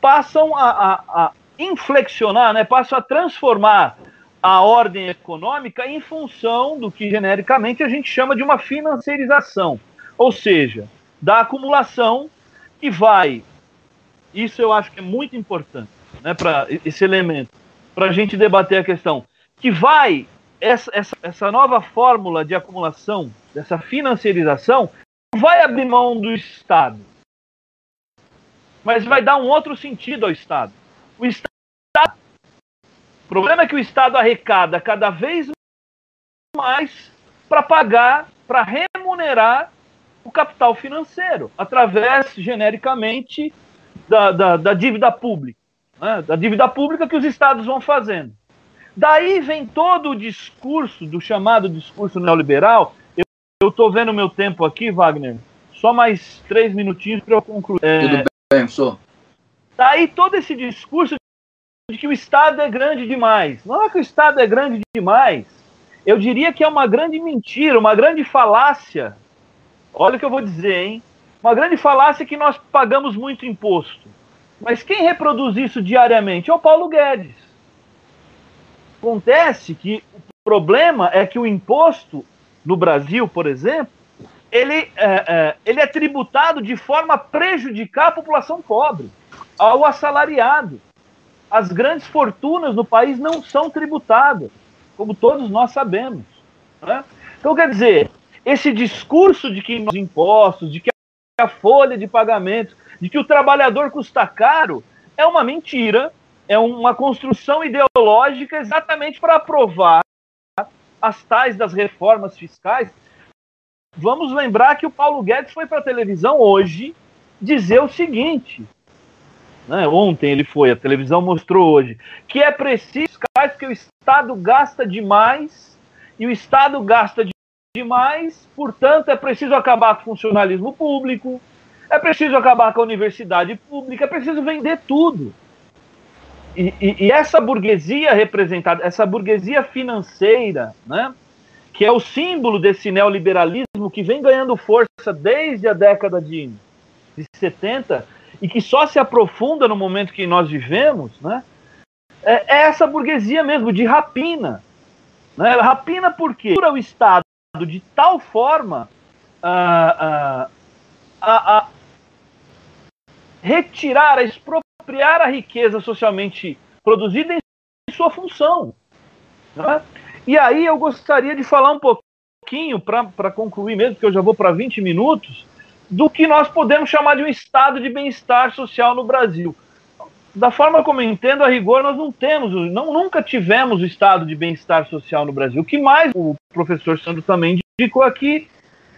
passam a, a, a inflexionar, né, passam a transformar a ordem econômica em função do que genericamente a gente chama de uma financiarização, ou seja, da acumulação que vai. Isso eu acho que é muito importante, né, para esse elemento, para a gente debater a questão que vai essa, essa, essa nova fórmula de acumulação, dessa financiarização, vai abrir mão do Estado, mas vai dar um outro sentido ao Estado. O Estado o problema é que o Estado arrecada cada vez mais para pagar, para remunerar o capital financeiro, através, genericamente, da, da, da dívida pública. Né? Da dívida pública que os estados vão fazendo. Daí vem todo o discurso, do chamado discurso neoliberal. Eu estou vendo o meu tempo aqui, Wagner. Só mais três minutinhos para eu concluir. É, Tudo bem, sou. Daí todo esse discurso de que o Estado é grande demais. Não é que o Estado é grande demais. Eu diria que é uma grande mentira, uma grande falácia. Olha o que eu vou dizer, hein? Uma grande falácia que nós pagamos muito imposto. Mas quem reproduz isso diariamente é o Paulo Guedes. Acontece que o problema é que o imposto no Brasil, por exemplo, ele é, é, ele é tributado de forma a prejudicar a população pobre, ao assalariado as grandes fortunas no país não são tributadas, como todos nós sabemos. Né? Então, quer dizer, esse discurso de que os impostos, de que a folha de pagamento, de que o trabalhador custa caro, é uma mentira, é uma construção ideológica exatamente para aprovar as tais das reformas fiscais. Vamos lembrar que o Paulo Guedes foi para a televisão hoje dizer o seguinte: né? Ontem ele foi, a televisão mostrou hoje, que é preciso porque o Estado gasta demais e o Estado gasta demais, portanto é preciso acabar com o funcionalismo público, é preciso acabar com a universidade pública, é preciso vender tudo. E, e, e essa burguesia representada, essa burguesia financeira, né, que é o símbolo desse neoliberalismo que vem ganhando força desde a década de, de 70, e que só se aprofunda no momento que nós vivemos, né? É, é essa burguesia mesmo, de rapina. Né? Rapina porque o Estado de tal forma a, a, a retirar, a expropriar a riqueza socialmente produzida em sua função. Né? E aí eu gostaria de falar um pouquinho, para concluir mesmo, porque eu já vou para 20 minutos, do que nós podemos chamar de um estado de bem-estar social no Brasil. Da forma como eu entendo, a rigor, nós não temos, não, nunca tivemos o estado de bem-estar social no Brasil. O que mais o professor Sandro também indicou aqui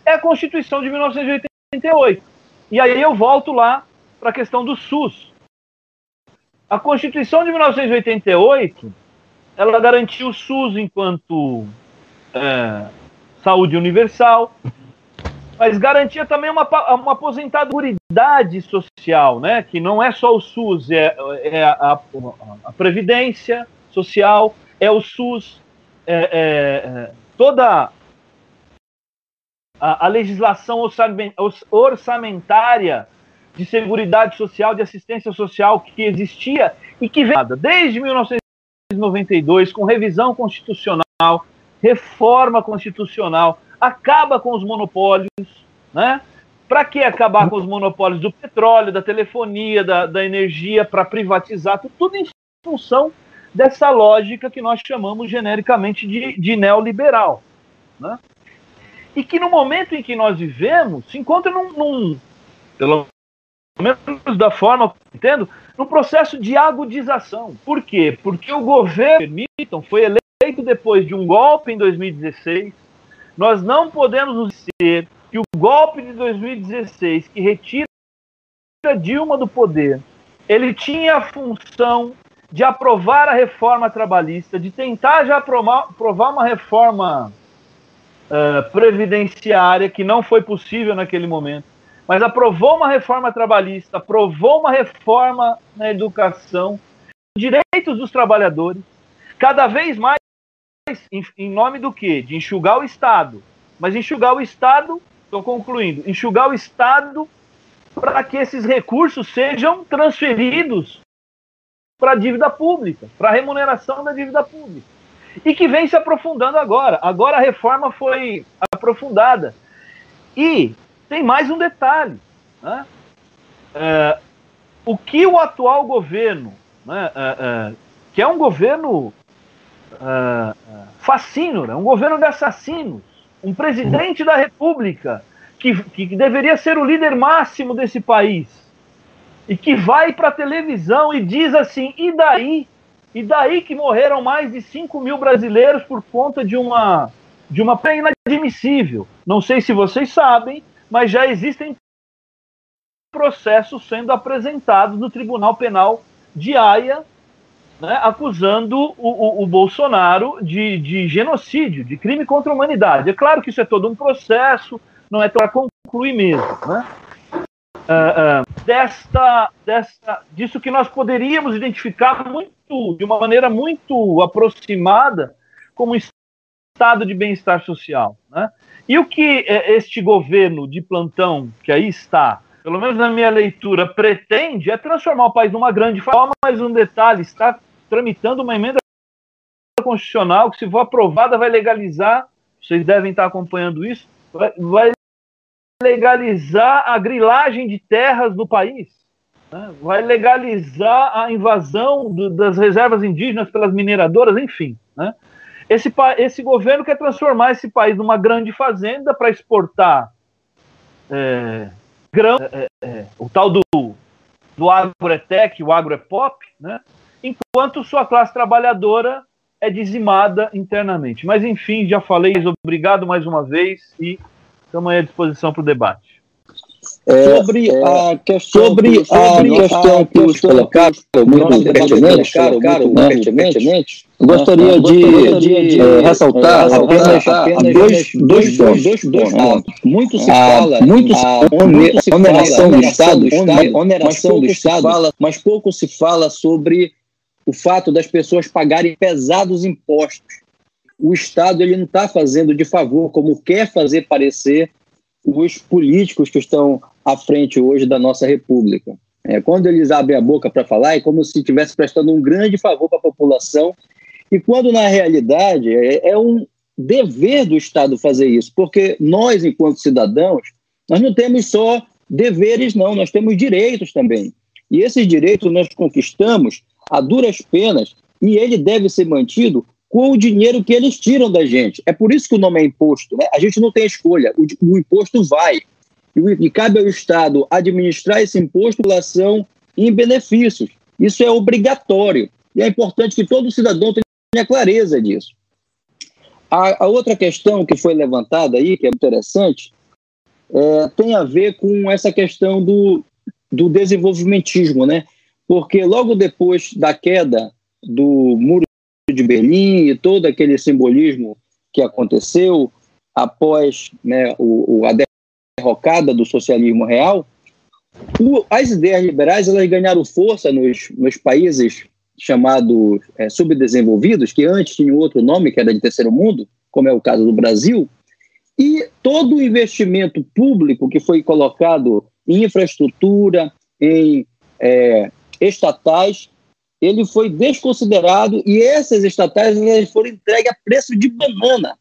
é a Constituição de 1988. E aí eu volto lá para a questão do SUS. A Constituição de 1988 ela garantiu o SUS enquanto é, saúde universal, mas garantia também uma, uma aposentadoridade social, né? que não é só o SUS, é, é a, a, Previdência Social, é o SUS, é, é, é toda a, a, legislação orçamentária de seguridade social, de assistência social que existia e que vem desde 1992 com revisão constitucional, reforma constitucional, acaba com os monopólios, né? Para que acabar com os monopólios do petróleo, da telefonia, da, da energia, para privatizar, tudo em função dessa lógica que nós chamamos genericamente de, de neoliberal. Né? E que no momento em que nós vivemos, se encontra num, num pelo menos da forma que eu entendo, num processo de agudização. Por quê? Porque o governo, permitam, foi eleito depois de um golpe em 2016, nós não podemos esquecer que o golpe de 2016, que retira Dilma do poder, ele tinha a função de aprovar a reforma trabalhista, de tentar já aprovar, aprovar uma reforma uh, previdenciária, que não foi possível naquele momento, mas aprovou uma reforma trabalhista, aprovou uma reforma na educação, direitos dos trabalhadores, cada vez mais em, nome do quê? De enxugar o Estado. Mas enxugar o Estado, estou concluindo, enxugar o Estado para que esses recursos sejam transferidos para a dívida pública, para a remuneração da dívida pública. E que vem se aprofundando agora. Agora a reforma foi aprofundada. E tem mais um detalhe. Né? É, o que o atual governo, né, é, é, que é um governo é, fascínio, né, um governo de assassinos, um presidente da República que, que deveria ser o líder máximo desse país e que vai para a televisão e diz assim: e daí? E daí que morreram mais de 5 mil brasileiros por conta de uma de uma pena inadmissível. Não sei se vocês sabem, mas já existem processos sendo apresentados no Tribunal Penal de Haia, né, acusando o, o, o Bolsonaro de, de, genocídio, de crime contra a humanidade. É claro que isso é todo um processo, não é para concluir mesmo. Né? Uh, uh, desta, desta, disso que nós poderíamos identificar muito, de uma maneira muito aproximada como estado de bem-estar social. Né? E o que é, este governo de plantão que aí está, pelo menos na minha leitura, pretende é transformar o país numa grande forma, mas um detalhe, está tramitando uma emenda constitucional que, se for aprovada, vai legalizar, vocês devem estar acompanhando isso, vai, vai legalizar a grilagem de terras no país, né? vai legalizar a invasão do, das reservas indígenas pelas mineradoras, enfim. Né? Esse, esse governo quer transformar esse país numa grande fazenda para exportar é, grão, é, é, é, o tal do, do agroetec, o agroepop, né? enquanto sua classe trabalhadora é dizimada internamente. Mas, enfim, já falei, obrigado mais uma vez e estamos à disposição para o debate. É, sobre, é, a questão, sobre, a questão que os colocaram, muito pertinente, caro, caro, muito pertinente, gostaria de, é, ressaltar é, apenas, dois, dois pontos. Muito se fala, muito se, oneração do Estado, oneração do Estado, mas pouco se fala sobre o fato das pessoas pagarem pesados impostos. O Estado ele não está fazendo de favor, como quer fazer parecer os políticos que estão à frente hoje da nossa República. É, quando eles abrem a boca para falar, é como se estivesse prestando um grande favor para a população, e quando na realidade é, é um dever do Estado fazer isso, porque nós, enquanto cidadãos, nós não temos só deveres, não, nós temos direitos também. E esses direitos nós conquistamos a duras penas e ele deve ser mantido com o dinheiro que eles tiram da gente. É por isso que o nome é imposto. Né? A gente não tem escolha, o, o imposto vai. E, e, cabe ao Estado administrar esse imposto em em benefícios. Isso é obrigatório. E é importante que todo cidadão tenha clareza disso. A, a outra questão que foi levantada aí, que é interessante, é, tem a ver com essa questão do, do desenvolvimentismo, né? Porque logo depois da queda do Muro de Berlim e todo aquele simbolismo que aconteceu após né, o, o, a derrocada do socialismo real, o, as ideias liberais elas ganharam força nos, nos países chamados é, subdesenvolvidos, que antes tinham outro nome, que era de terceiro mundo, como é o caso do Brasil, e todo o investimento público que foi colocado em infraestrutura, em é, estatais, ele foi desconsiderado e essas estatais foram entregues a preço de banana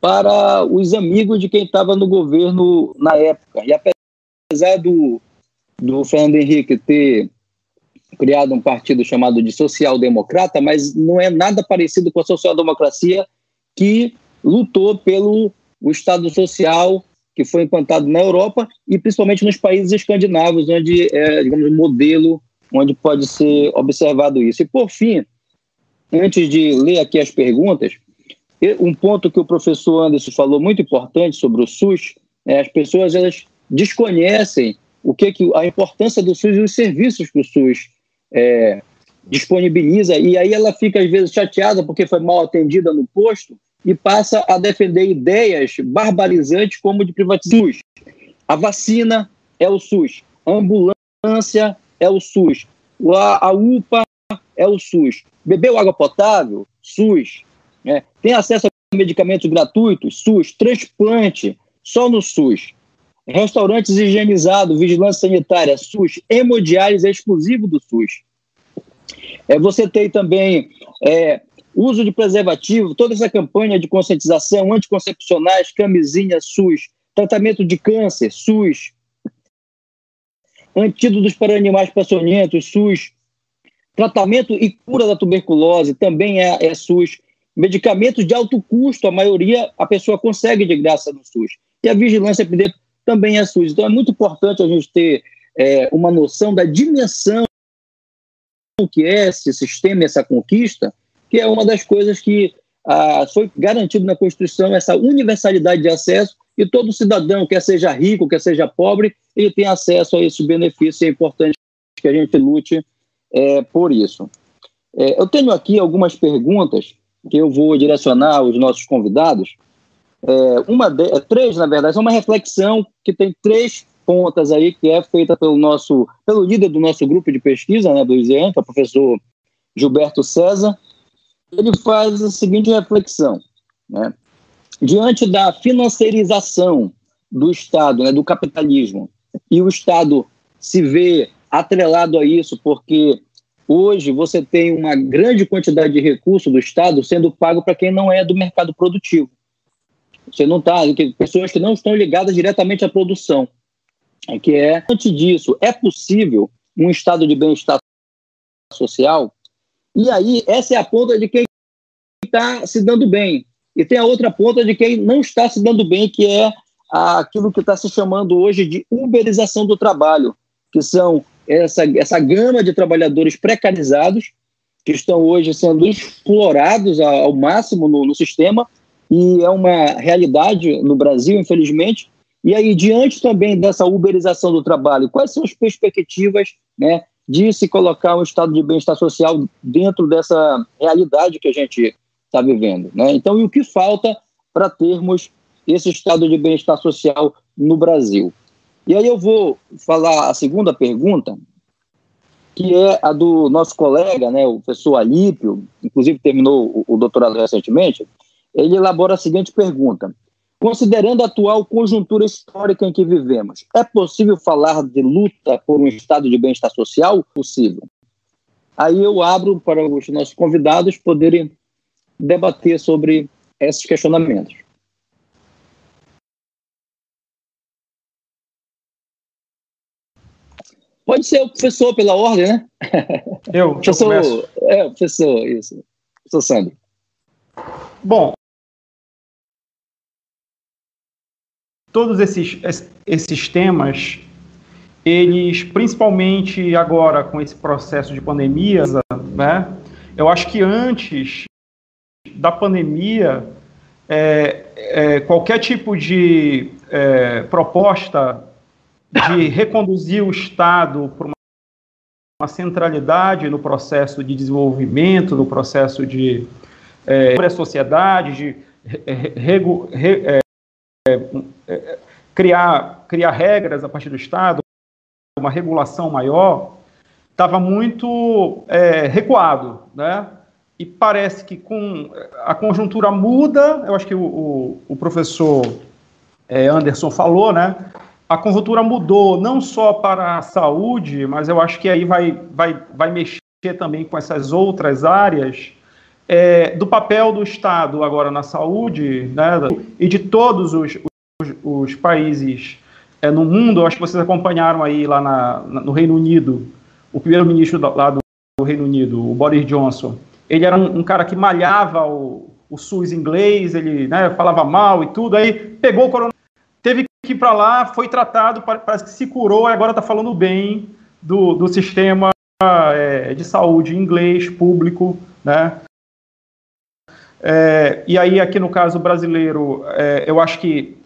para os amigos de quem estava no governo na época. E apesar do, do Fernando Henrique ter criado um partido chamado de social-democrata, mas não é nada parecido com a social-democracia que lutou pelo o Estado Social que foi implantado na Europa e principalmente nos países escandinavos, onde é, digamos, modelo onde pode ser observado isso. E, por fim, antes de ler aqui as perguntas, um ponto que o professor Anderson falou muito importante sobre o SUS, é, as pessoas elas desconhecem o que, que a importância do SUS e os serviços que o SUS é, disponibiliza, e aí ela fica às vezes chateada porque foi mal atendida no posto e passa a defender ideias barbarizantes como de privatização. A vacina é o SUS, a ambulância é o SUS, a, UPA é o SUS. Bebeu água potável? SUS. É. Tem acesso a medicamentos gratuitos? SUS. Transplante? Só no SUS. Restaurantes higienizados, vigilância sanitária, SUS. Hemodiálise é exclusivo do SUS. É, você tem também é, uso de preservativo, toda essa campanha de conscientização, anticoncepcionais, camisinha, SUS, tratamento de câncer, SUS, antídotos para animais peçonhentos, SUS, tratamento e cura da tuberculose, também é, é SUS, medicamentos de alto custo, a maioria a pessoa consegue de graça no SUS, e a vigilância epidêmica também é SUS. Então é muito importante a gente ter é, uma noção da dimensão que é esse sistema, essa conquista, que é uma das coisas que ah, foi garantido na Constituição, essa universalidade de acesso, e todo cidadão, quer seja rico, quer seja pobre, ele tem acesso a esse benefício, é importante que a gente lute é, por isso. É, eu tenho aqui algumas perguntas que eu vou direcionar aos nossos convidados. É, uma de, é, três, na verdade, é uma reflexão que tem três pontas aí, que é feita pelo nosso, pelo líder do nosso grupo de pesquisa, né, do ISEAN, que é o professor Gilberto César, ele faz a seguinte reflexão, né? Diante da financiarização do Estado, né, do capitalismo, e o Estado se vê atrelado a isso, porque hoje você tem uma grande quantidade de recursos do Estado sendo pago para quem não é do mercado produtivo. Você não está, pessoas que não estão ligadas diretamente à produção. É que é, antes disso, é possível um estado de bem-estar social? E aí, essa é a ponta de quem está se dando bem. E tem a outra ponta de quem não está se dando bem, que é aquilo que está se chamando hoje de uberização do trabalho, que são essa, essa gama de trabalhadores precarizados que estão hoje sendo explorados ao máximo no, no sistema e é uma realidade no Brasil, infelizmente. E aí, diante também dessa uberização do trabalho, quais são as perspectivas né, de se colocar um estado de bem-estar social dentro dessa realidade que a gente está vivendo? Né? Então, e o que falta para termos esse estado de bem-estar social no Brasil? E aí eu vou falar a segunda pergunta, que é a do nosso colega, né, o professor Alípio, inclusive terminou o, o doutorado recentemente, ele elabora a seguinte pergunta. Considerando a atual conjuntura histórica em que vivemos, é possível falar de luta por um estado de bem-estar social? Possível. Aí eu abro para os nossos convidados poderem debater sobre esses questionamentos. Pode ser o professor pela ordem, né? Eu, professor, eu é, professor, isso. Professor Sandro. Bom, todos esses, esses temas, eles, principalmente agora com esse processo de pandemia, né, eu acho que antes da pandemia, é, é, qualquer tipo de é, proposta de reconduzir o Estado para uma, uma centralidade no processo de desenvolvimento, no processo de é, a sociedade, de regu, re, é, é, criar, criar regras a partir do Estado, uma regulação maior, estava muito é, recuado, né? E parece que com a conjuntura muda, eu acho que o, o, o professor é, Anderson falou, né? A conjuntura mudou não só para a saúde, mas eu acho que aí vai, vai, vai mexer também com essas outras áreas é, do papel do Estado agora na saúde, né, e de todos os, os, os países é, no mundo, acho que vocês acompanharam aí lá na, no Reino Unido, o primeiro-ministro lá do Reino Unido, o Boris Johnson, ele era um, um cara que malhava o, o SUS inglês, ele né, falava mal e tudo, aí pegou o coronavírus, teve que ir para lá, foi tratado, parece que se curou e agora está falando bem do, do sistema é, de saúde inglês, público, né? É, e aí, aqui no caso brasileiro, é, eu acho que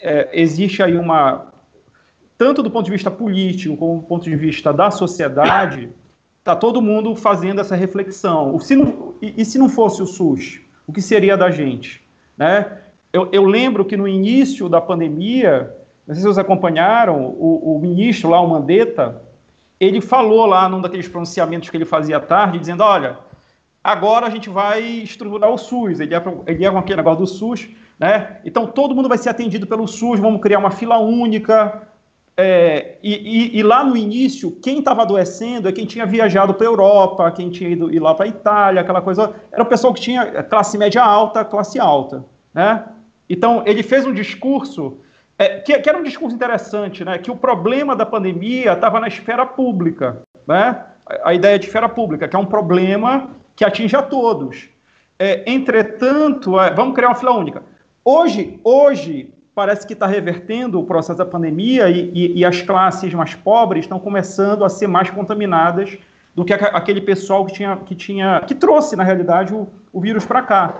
é, existe aí uma, tanto do ponto de vista político como do ponto de vista da sociedade, Tá todo mundo fazendo essa reflexão. Se não, e, e, se não fosse o SUS, o que seria da gente? Né? Eu, eu lembro que no início da pandemia, não sei se vocês acompanharam, o, o ministro lá, o Mandetta, ele falou lá num daqueles pronunciamentos que ele fazia à tarde, dizendo, olha, agora a gente vai estruturar o SUS, ele ia, ele ia com aquele negócio do SUS, né? Então todo mundo vai ser atendido pelo SUS, vamos criar uma fila única. É, e, e, e, lá no início, quem estava adoecendo é quem tinha viajado para a Europa, quem tinha ido ir lá para a Itália, aquela coisa. Era o pessoal que tinha classe média alta, classe alta. Né? Então, ele fez um discurso é, que, que, era um discurso interessante, né? que o problema da pandemia estava na esfera pública. Né? A, a ideia de esfera pública, que é um problema que atinge a todos. É, entretanto, é, vamos criar uma fila única. Hoje, hoje parece que está revertendo o processo da pandemia e, e, e, as classes mais pobres estão começando a ser mais contaminadas do que aquele pessoal que tinha, que tinha, que trouxe na realidade o, o vírus para cá.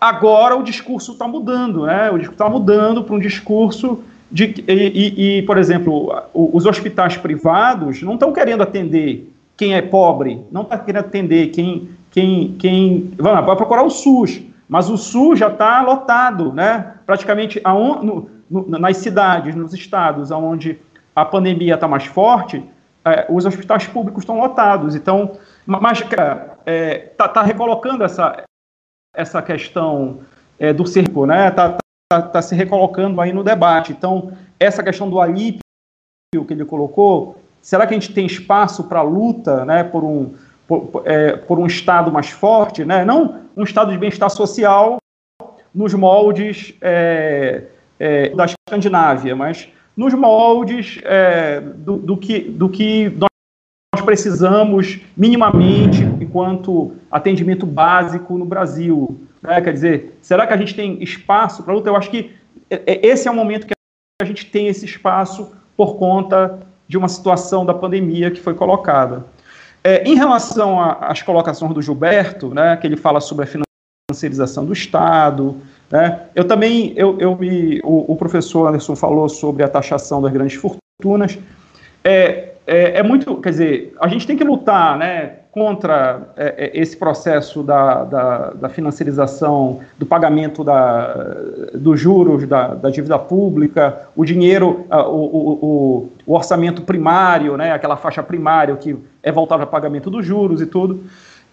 Agora o discurso está mudando, né? O discurso está mudando para um discurso de e, e, por exemplo, os hospitais privados não estão querendo atender quem é pobre, não está querendo atender quem quem quem vai procurar o SUS mas o SUS já está lotado, né? Praticamente no, no, nas cidades, nos estados onde a pandemia está mais forte, é, os hospitais públicos estão lotados. Então, mas está é, tá, tá recolocando essa, essa questão é, do circo, né? Está tá, tá se recolocando aí no debate. Então, essa questão do alípio que ele colocou, será que a gente tem espaço para luta, né? Por um por, é, por um Estado mais forte, né? não um Estado de bem-estar social nos moldes é, é, da Escandinávia, mas nos moldes é, do, do, que, do que nós precisamos minimamente enquanto atendimento básico no Brasil. Né? Quer dizer, será que a gente tem espaço para luta? Eu acho que é, é, esse é o momento que a gente tem esse espaço por conta de uma situação da pandemia que foi colocada. É, em relação às colocações do Gilberto, né, que ele fala sobre a financiarização do Estado, né, eu também, eu, eu me, o, o, professor Anderson falou sobre a taxação das grandes fortunas, é, é, é muito, quer dizer, a gente tem que lutar, né, contra é, é, esse processo da, da, da, financiarização, do pagamento da, dos juros da, da dívida pública, o dinheiro, o, o, o, orçamento primário, né, aquela faixa primária que é voltada a pagamento dos juros e tudo.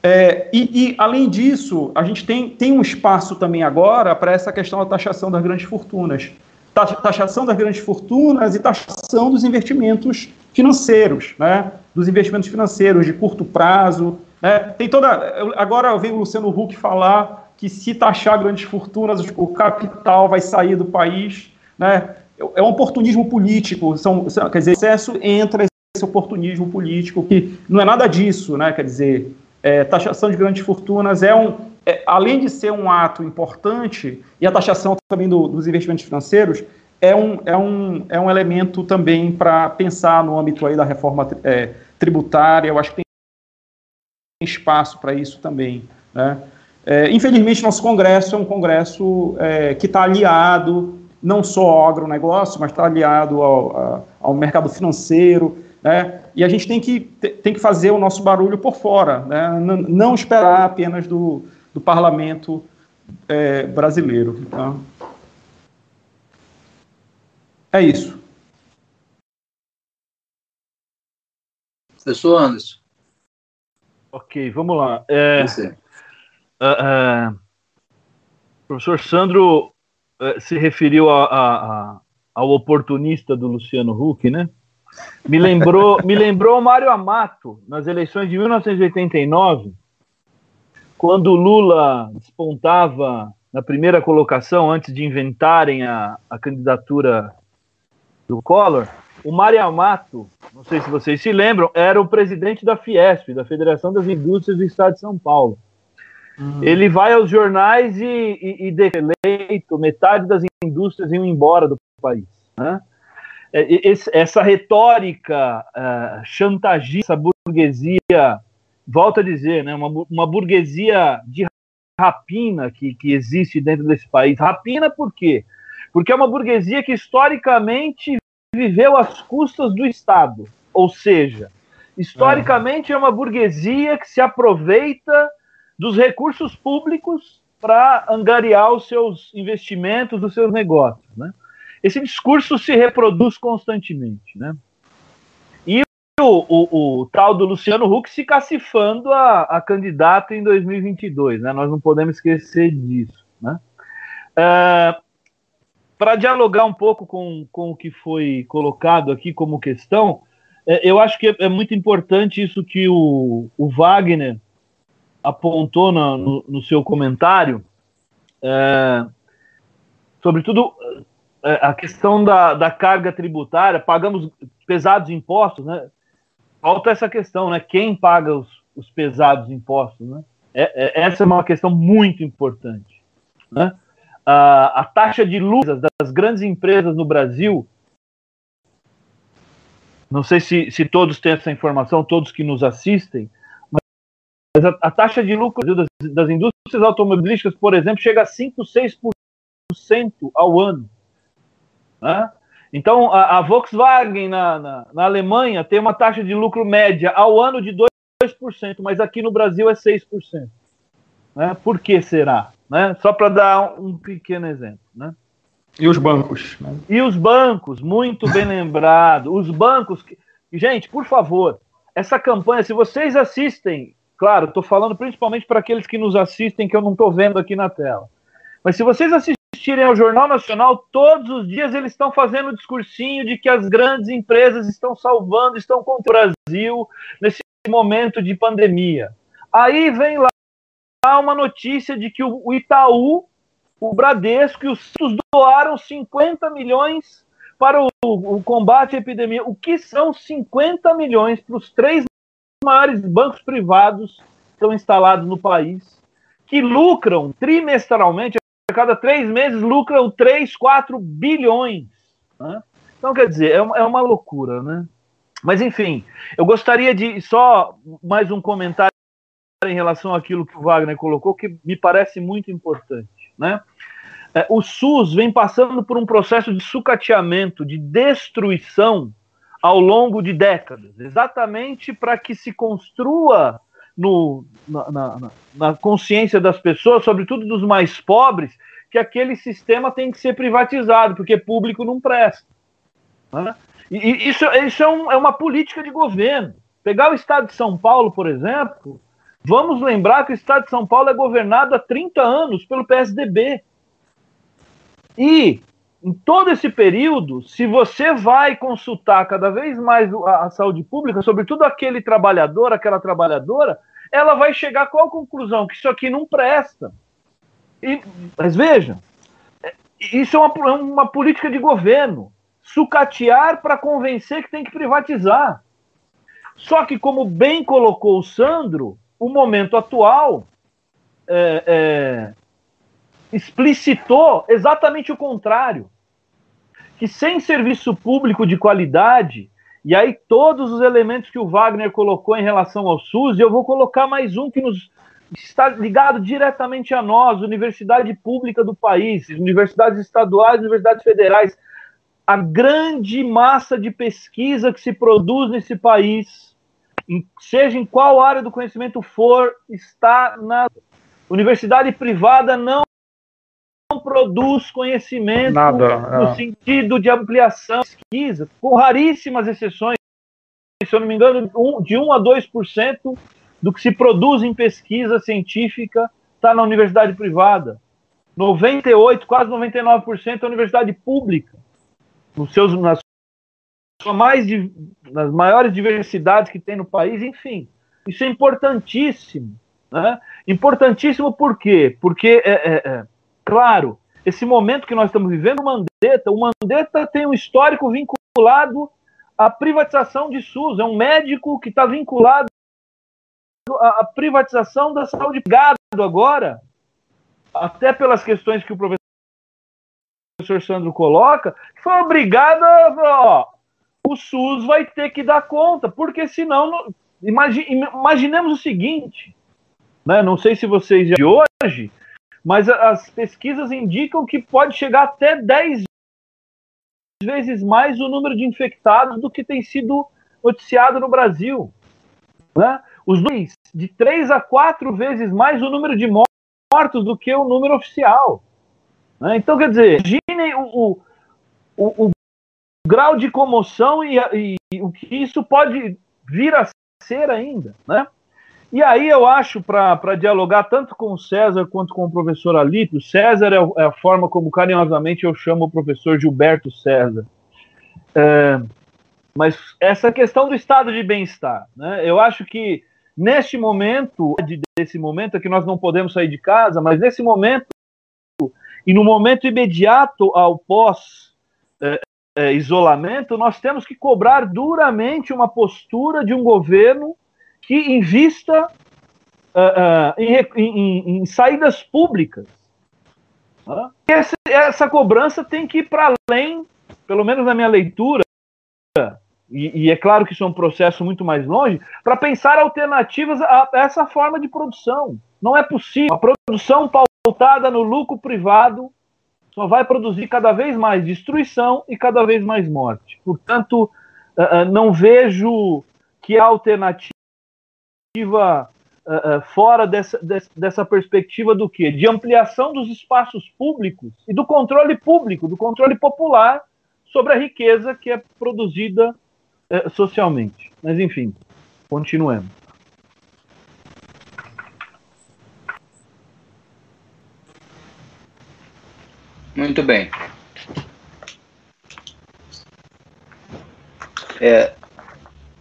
É, e, e, além disso, a gente tem, tem um espaço também agora para essa questão da taxação das grandes fortunas. Taxação das grandes fortunas e taxação dos investimentos financeiros, né? Dos investimentos financeiros de curto prazo. Né? Tem toda. Agora vem o Luciano Huck falar que se taxar grandes fortunas, o capital vai sair do país. Né? É um oportunismo político, são, quer dizer, excesso entra esse oportunismo político, que não é nada disso, né? quer dizer, é, taxação de grandes fortunas é um, é, além de ser um ato importante, e a taxação também do, dos investimentos financeiros, é um, é um, é um elemento também para pensar no âmbito aí da reforma é, tributária. Eu acho que tem espaço para isso também. Né? É, infelizmente, nosso Congresso é um Congresso é, que está aliado não só ao agronegócio, mas está aliado ao, ao mercado financeiro. Né? E a gente tem que, tem que fazer o nosso barulho por fora, né? não, esperar apenas do, do parlamento é, brasileiro. Tá? É isso. Professor Anderson. Ok, vamos lá. É, uh, uh, professor Sandro uh, se referiu a, a, a, ao oportunista do Luciano Huck, né? Me lembrou, me lembrou Mário Amato nas eleições de 1989, quando Lula despontava na primeira colocação antes de inventarem a, a candidatura do Collor, o Mariamato, não sei se vocês se lembram, era o presidente da Fiesp, da Federação das Indústrias do Estado de São Paulo. Uhum. Ele vai aos jornais e, e, e eleito metade das indústrias iam embora do país. Né? É, esse, essa retórica uh, chantagista, burguesia, volto a dizer, né, uma, uma burguesia de rapina que, que existe dentro desse país. Rapina por quê? Porque é uma burguesia que historicamente viveu às custas do Estado. Ou seja, Historicamente, é uma burguesia que se aproveita dos recursos públicos para angariar os seus investimentos, os seus negócios. Né? Esse discurso se reproduz constantemente. Né? E o, o, o tal do Luciano Huck se cacifando a, a candidato em 2022. Né? Nós não podemos esquecer disso. Né? É, para dialogar um pouco com, com o que foi colocado aqui como questão, é, eu acho que é, é, muito importante isso que o, o Wagner apontou na, no, no, seu comentário, é, sobretudo é, a questão da, da carga tributária, pagamos pesados impostos, né? Falta essa questão, né? Quem paga os, os pesados impostos, né? É, é, essa é uma questão muito importante, né? A, a taxa de lucro das grandes empresas no Brasil não sei se, se todos têm essa informação, todos que nos assistem, mas a, a taxa de lucro das, das, indústrias automobilísticas, por exemplo, chega a 5, 6% ao ano. Né? Então, a, a Volkswagen na, na, na, Alemanha tem uma taxa de lucro média ao ano de 2%, mas aqui no Brasil é 6%. Né? Por que será? Né? Só para dar um pequeno exemplo. Né? E os bancos. Né? E os bancos, muito bem lembrado. Os bancos. Que... Gente, por favor, essa campanha, se vocês assistem, claro, estou falando principalmente para aqueles que nos assistem, que eu não estou vendo aqui na tela. Mas se vocês assistirem ao Jornal Nacional, todos os dias eles estão fazendo o discursinho de que as grandes empresas estão salvando, estão contra o Brasil nesse momento de pandemia. Aí vem lá uma notícia de que o Itaú o Bradesco e os Santos doaram 50 milhões para o, o, combate à epidemia. O que são 50 milhões para os três maiores bancos privados que estão instalados no país, que lucram trimestralmente, a cada três meses lucram 3, 4 bilhões. Né? Então, quer dizer, é uma, é uma loucura, né? Mas, enfim, eu gostaria de só mais um comentário em relação àquilo que o Wagner colocou, que me parece muito importante. Né? É, o SUS vem passando por um processo de sucateamento, de destruição ao longo de décadas, exatamente para que se construa no, na, na, na, consciência das pessoas, sobretudo dos mais pobres, que aquele sistema tem que ser privatizado, porque público não presta. Né? E, e isso, isso é, um, é uma política de governo. Pegar o estado de São Paulo, por exemplo, Vamos lembrar que o estado de São Paulo é governado há 30 anos pelo PSDB. E em todo esse período, se você vai consultar cada vez mais a, saúde pública, sobretudo aquele trabalhador, aquela trabalhadora, ela vai chegar a qual conclusão? Que isso aqui não presta. E, mas veja, é, isso é uma, é uma política de governo. Sucatear para convencer que tem que privatizar. Só que, como bem colocou o Sandro, o momento atual é, é, explicitou exatamente o contrário. Que sem serviço público de qualidade, e aí todos os elementos que o Wagner colocou em relação ao SUS, e eu vou colocar mais um que nos está ligado diretamente a nós, universidade pública do país, universidades estaduais, universidades federais, a grande massa de pesquisa que se produz nesse país seja em qual área do conhecimento for, está na universidade privada não produz conhecimento Nada, no é. sentido de ampliação de pesquisa, com raríssimas exceções, se eu não me engano, de 1 a 2% do que se produz em pesquisa científica está na universidade privada. 98, quase 99% é universidade pública, nos seus, nas mais nas maiores diversidades que tem no país, enfim. Isso é importantíssimo. Né? Importantíssimo por quê? Porque, é, é, é, claro, esse momento que nós estamos vivendo, o Mandetta, o Mandetta tem um histórico vinculado à privatização de SUS. É um médico que está vinculado à, privatização da saúde. Gado agora, até pelas questões que o professor Sandro coloca, foi obrigado a, ó, o SUS vai ter que dar conta, porque senão. Imagine, imaginemos o seguinte: né, não sei se vocês de hoje, mas as pesquisas indicam que pode chegar até 10 vezes mais o número de infectados do que tem sido noticiado no Brasil. Né? Os dois, de três a quatro vezes mais o número de mortos do que o número oficial. Né? Então, quer dizer, imaginem o, o, o grau de comoção e, e, e, o que isso pode vir a ser ainda. Né? E aí eu acho, para dialogar tanto com o César quanto com o professor Alípio, César é, é a forma como carinhosamente eu chamo o professor Gilberto César. É, mas essa questão do estado de bem-estar, né? eu acho que neste momento, desse momento é que nós não podemos sair de casa, mas nesse momento e no momento imediato ao pós é, isolamento, nós temos que cobrar duramente uma postura de um governo que invista uh, uh, em, em, em, saídas públicas. Uh, essa, essa cobrança tem que ir para além, pelo menos na minha leitura, e, e, é claro que isso é um processo muito mais longe, para pensar alternativas a essa forma de produção. Não é possível. A produção pautada no lucro privado só vai produzir cada vez mais destruição e cada vez mais morte. Portanto, não vejo que a alternativa fora dessa, dessa perspectiva do quê? De ampliação dos espaços públicos e do controle público, do controle popular sobre a riqueza que é produzida é, socialmente. Mas, enfim, continuemos. Muito bem. É,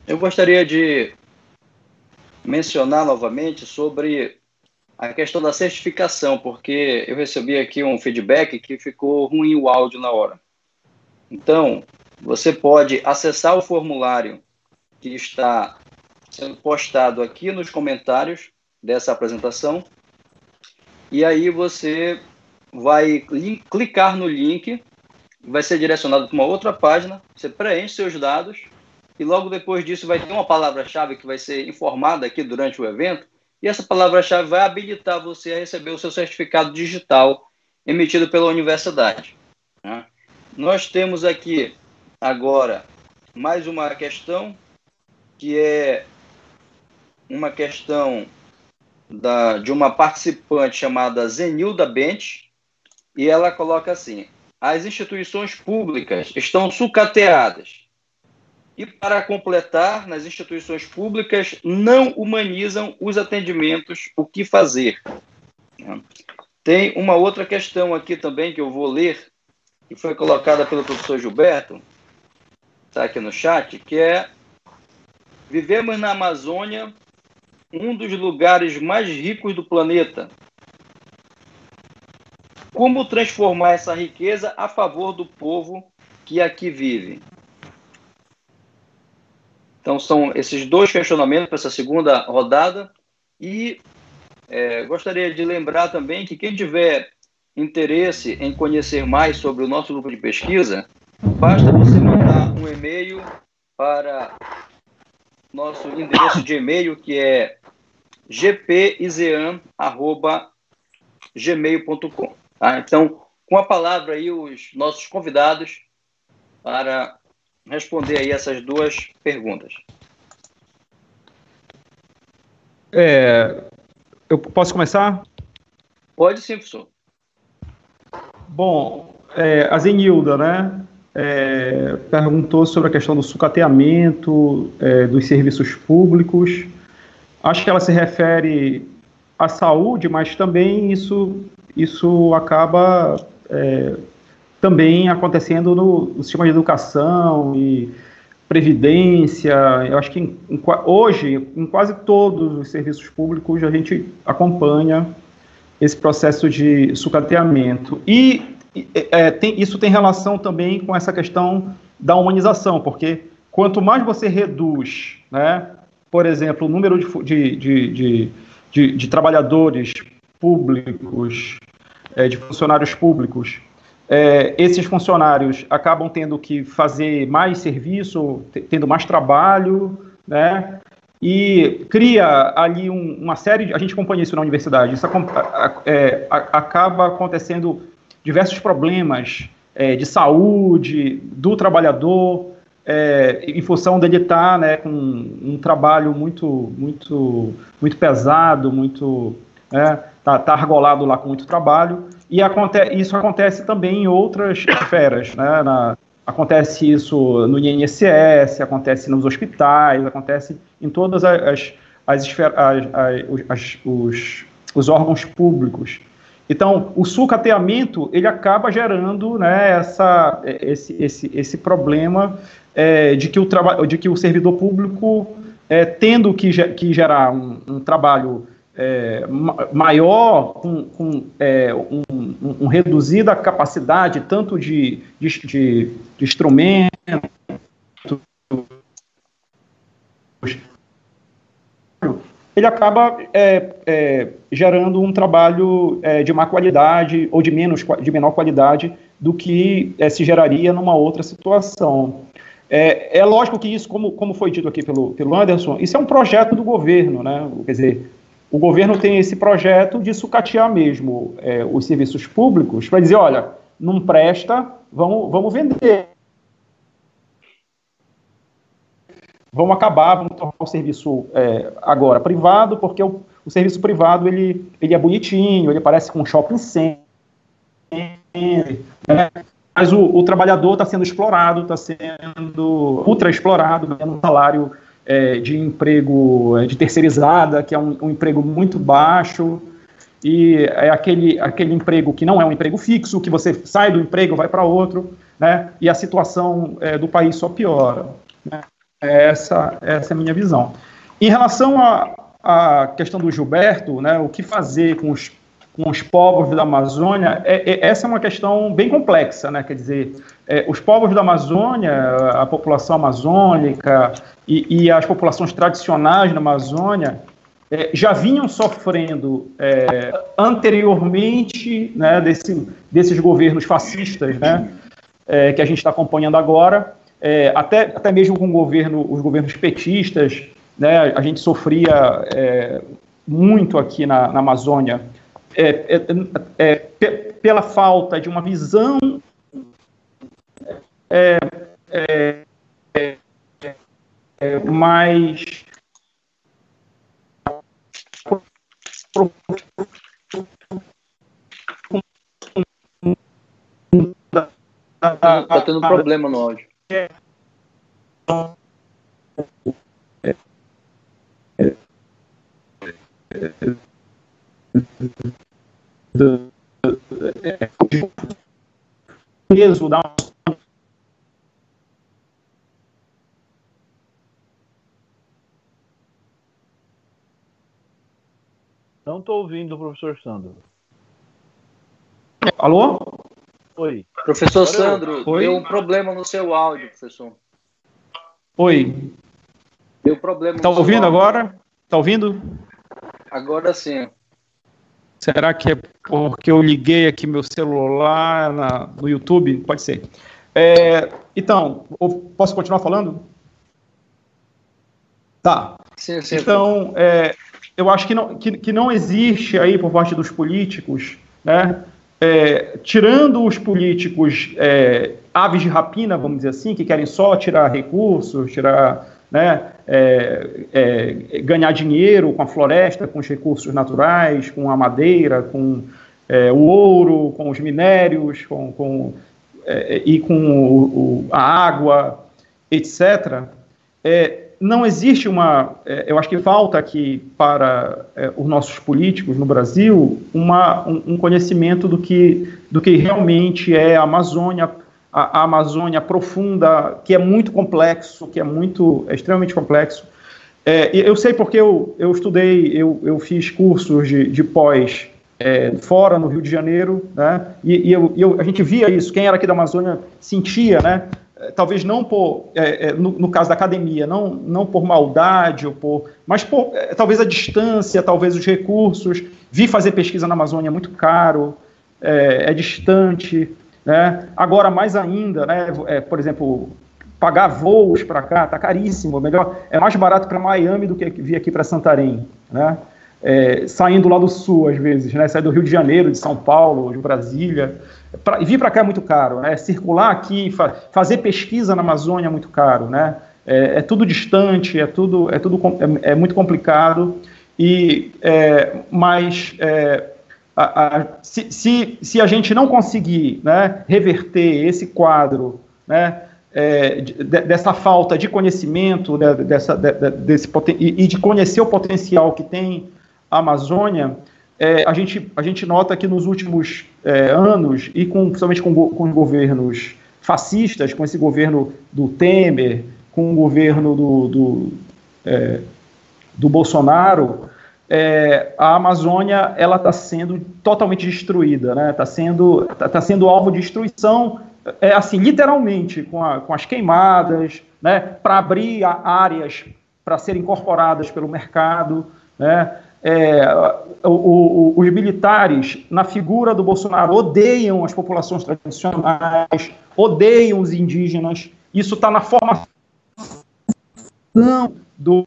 eu gostaria de mencionar novamente sobre a questão da certificação, porque eu recebi aqui um feedback que ficou ruim o áudio na hora. Então, você pode acessar o formulário que está sendo postado aqui nos comentários dessa apresentação. E aí você vai clicar no link, vai ser direcionado para uma outra página, você preenche seus dados e logo depois disso vai ter uma palavra-chave que vai ser informada aqui durante o evento, e essa palavra-chave vai habilitar você a receber o seu certificado digital emitido pela universidade. Né? Nós temos aqui agora mais uma questão que é uma questão da, de uma participante chamada Zenilda Bench, e ela coloca assim: as instituições públicas estão sucateadas. E, para completar, nas instituições públicas não humanizam os atendimentos, o que fazer? Tem uma outra questão aqui também que eu vou ler, que foi colocada pelo professor Gilberto, está aqui no chat, que é vivemos na Amazônia, um dos lugares mais ricos do planeta. Como transformar essa riqueza a favor do povo que aqui vive? Então, são esses dois questionamentos para essa segunda rodada. E é, gostaria de lembrar também que quem tiver interesse em conhecer mais sobre o nosso grupo de pesquisa, basta você mandar um e-mail para nosso endereço de e-mail, que é gpizean.gmail.com. Tá? Então, com a palavra aí, os nossos convidados para responder aí essas duas perguntas. É, eu posso começar? Pode sim, professor. Bom, é, a Zenilda, né, é, perguntou sobre a questão do sucateamento é, dos serviços públicos. Acho que ela se refere à saúde, mas também isso, isso acaba é, também acontecendo no, no, sistema de educação e previdência. Eu acho que em, em, hoje, em quase todos os serviços públicos, a gente acompanha esse processo de sucateamento. E é, tem, isso tem relação também com essa questão da humanização, porque quanto mais você reduz, né, por exemplo, o número de, de, de, de, de trabalhadores públicos, é, de funcionários públicos, é, esses funcionários acabam tendo que fazer mais serviço, tendo mais trabalho, né? E cria ali um, uma série de. A gente acompanha isso na universidade. Isso é, acaba acontecendo diversos problemas é, de saúde do trabalhador, é, em função dele estar tá, né, com um trabalho muito, muito, muito pesado, muito né, tá, tá argolado lá com muito trabalho, e aconte isso acontece também em outras esferas, né, na, acontece isso no INSS, acontece nos hospitais, acontece em todas as, as, esferas, as, as os, os órgãos públicos. Então, o sucateamento ele acaba gerando né, essa, esse, esse, esse problema é, de, que o de que o servidor público, é, tendo que, que gerar um, um trabalho é, maior, com, com é, um, um, reduzida capacidade tanto de, de, de, de instrumento, ele acaba é, é, gerando um trabalho é, de má qualidade ou de, menos, de menor qualidade do que é, se geraria numa outra situação. É, é, lógico que isso, como, como foi dito aqui pelo, pelo Anderson, isso é um projeto do governo, né? Quer dizer, o governo tem esse projeto de sucatear mesmo é, os serviços públicos para dizer, olha, não presta, vamos, vamos vender. Vamos acabar, vamos tornar o serviço é, agora privado, porque o, o, serviço privado ele, ele é bonitinho, ele parece com um shopping center, né? mas o, o trabalhador está sendo explorado, está sendo ultra explorado, ganhando um salário é, de emprego é, de terceirizada, que é um, um, emprego muito baixo, e é aquele, aquele emprego que não é um emprego fixo, que você sai do emprego, vai para outro, né, e a situação é, do país só piora. Né, essa, essa é a minha visão. Em relação à questão do Gilberto, né, o que fazer com os com os povos da Amazônia, é, é, essa é uma questão bem complexa, né? Quer dizer, é, os povos da Amazônia, a população amazônica e, e as populações tradicionais na Amazônia é, já vinham sofrendo é, anteriormente né, desse, desses governos fascistas, né? É, que a gente está acompanhando agora, até, até mesmo com governo, os governos petistas, né? A gente sofria muito aqui na, na Amazônia é, é, é pela falta de uma visão é, é, é, mais Está tendo problema no áudio. É. da Estou ouvindo o professor Sandro. Alô? Oi. Professor Sandro, Oi? deu um problema no seu áudio, professor. Oi. Deu problema. Está ouvindo áudio. agora? Está ouvindo? Agora sim. Será que é porque eu liguei aqui meu celular na, no YouTube? Pode ser. É, então, posso continuar falando? Tá. Sim, sim, então, é, eu acho que não, que, que não existe aí por parte dos políticos, né, é, tirando os políticos é, aves de rapina, vamos dizer assim, que querem só tirar recursos, tirar né, é, é, ganhar dinheiro com a floresta, com os recursos naturais, com a madeira, com é, o ouro, com os minérios, com, com é, e com o, o, a água, etc. É, não existe uma, é, eu acho que falta aqui para os nossos políticos no Brasil uma, um, conhecimento do que, do que realmente é a Amazônia a, a, Amazônia profunda, que é muito complexo, que é muito, é extremamente complexo. É, eu sei porque eu, eu estudei, eu, eu fiz cursos de, de pós é, fora, no Rio de Janeiro, né, e, e eu, eu, a gente via isso, quem era aqui da Amazônia sentia, né, é, talvez não por, é, é, no, no, caso da academia, não, não por maldade, ou por, mas por, é, talvez a distância, talvez os recursos, vi fazer pesquisa na Amazônia é muito caro, é, é distante, né? Agora, mais ainda, né, é, por exemplo, pagar voos para cá está caríssimo. Melhor, é mais barato para Miami do que vir aqui para Santarém. Né? é, saindo lá do sul, às vezes, né? Sair do Rio de Janeiro, de São Paulo, de Brasília. Pra, vir para cá é muito caro, né? Circular aqui, fa fazer pesquisa na Amazônia é muito caro, né? É, é tudo distante, é tudo, é tudo é, é muito complicado. E, é, mas é, a, a, se, se, se, a gente não conseguir né, reverter esse quadro né, é, de, dessa falta de conhecimento né, dessa, de, desse, e de conhecer o potencial que tem a Amazônia, é, a, gente, a gente nota que nos últimos é, anos, e com, principalmente com, com os governos fascistas, com esse governo do Temer, com o governo do, do, é, do Bolsonaro, é, a Amazônia ela está sendo totalmente destruída, né? Está sendo, tá, tá, sendo alvo de destruição, é, assim, literalmente, com, a, com as queimadas, né? Para abrir áreas para serem incorporadas pelo mercado, né? É, o, o, os militares, na figura do Bolsonaro, odeiam as populações tradicionais, odeiam os indígenas. Isso está na formação do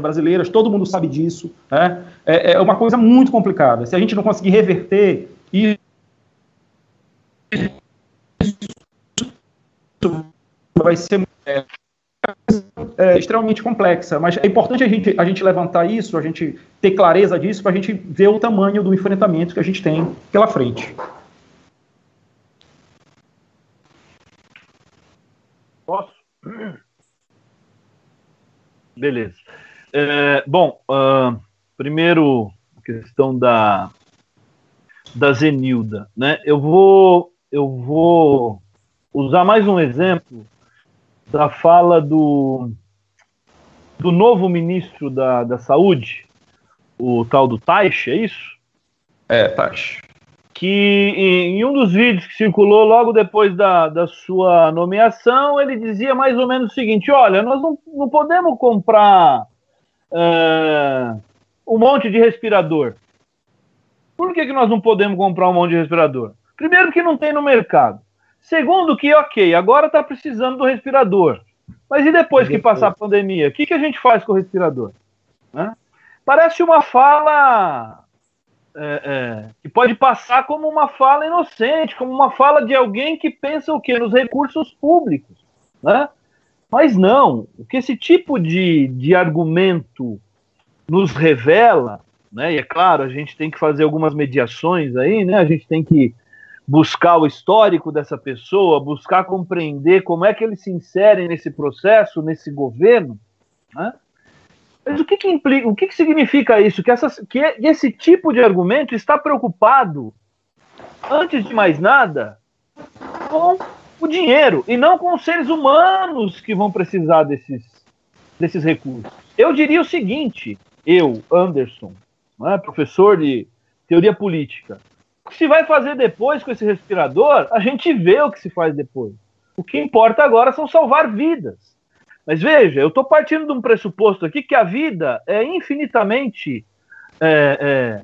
brasileiras, todo mundo sabe disso. Né? É, é, uma coisa muito complicada. Se a gente não conseguir reverter isso, vai ser é, é, extremamente complexa. Mas é importante a gente, a gente levantar isso, a gente ter clareza disso, para a gente ver o tamanho do enfrentamento que a gente tem pela frente. Posso? Beleza. É, bom, uh, primeiro questão da da Zenilda, né? Eu vou eu vou usar mais um exemplo da fala do do novo ministro da, da Saúde, o tal do Taish, é isso? É, Taish. Que em, em, um dos vídeos que circulou logo depois da, da sua nomeação, ele dizia mais ou menos o seguinte: olha, nós não, não podemos comprar uh, um monte de respirador. Por que, que nós não podemos comprar um monte de respirador? Primeiro, que não tem no mercado. Segundo, que, ok, agora está precisando do respirador. Mas e depois que passar a pandemia? O que, que a gente faz com o respirador? Né? Parece uma fala é, é, que pode passar como uma fala inocente, como uma fala de alguém que pensa o quê? Nos recursos públicos. Né? Mas não, o que esse tipo de, de argumento nos revela, né, e é claro, a gente tem que fazer algumas mediações aí, né, a gente tem que buscar o histórico dessa pessoa, buscar compreender como é que eles se inserem nesse processo, nesse governo, né? Mas o que, que implica, o que, que significa isso? Que, essas, que esse tipo de argumento está preocupado, antes de mais nada, com o dinheiro e não com os seres humanos que vão precisar desses, desses recursos. Eu diria o seguinte, eu, Anderson, é, professor de teoria política, que se vai fazer depois com esse respirador, a gente vê o que se faz depois. O que importa agora são salvar vidas. Mas veja, eu estou partindo de um pressuposto aqui que a vida é infinitamente é, é,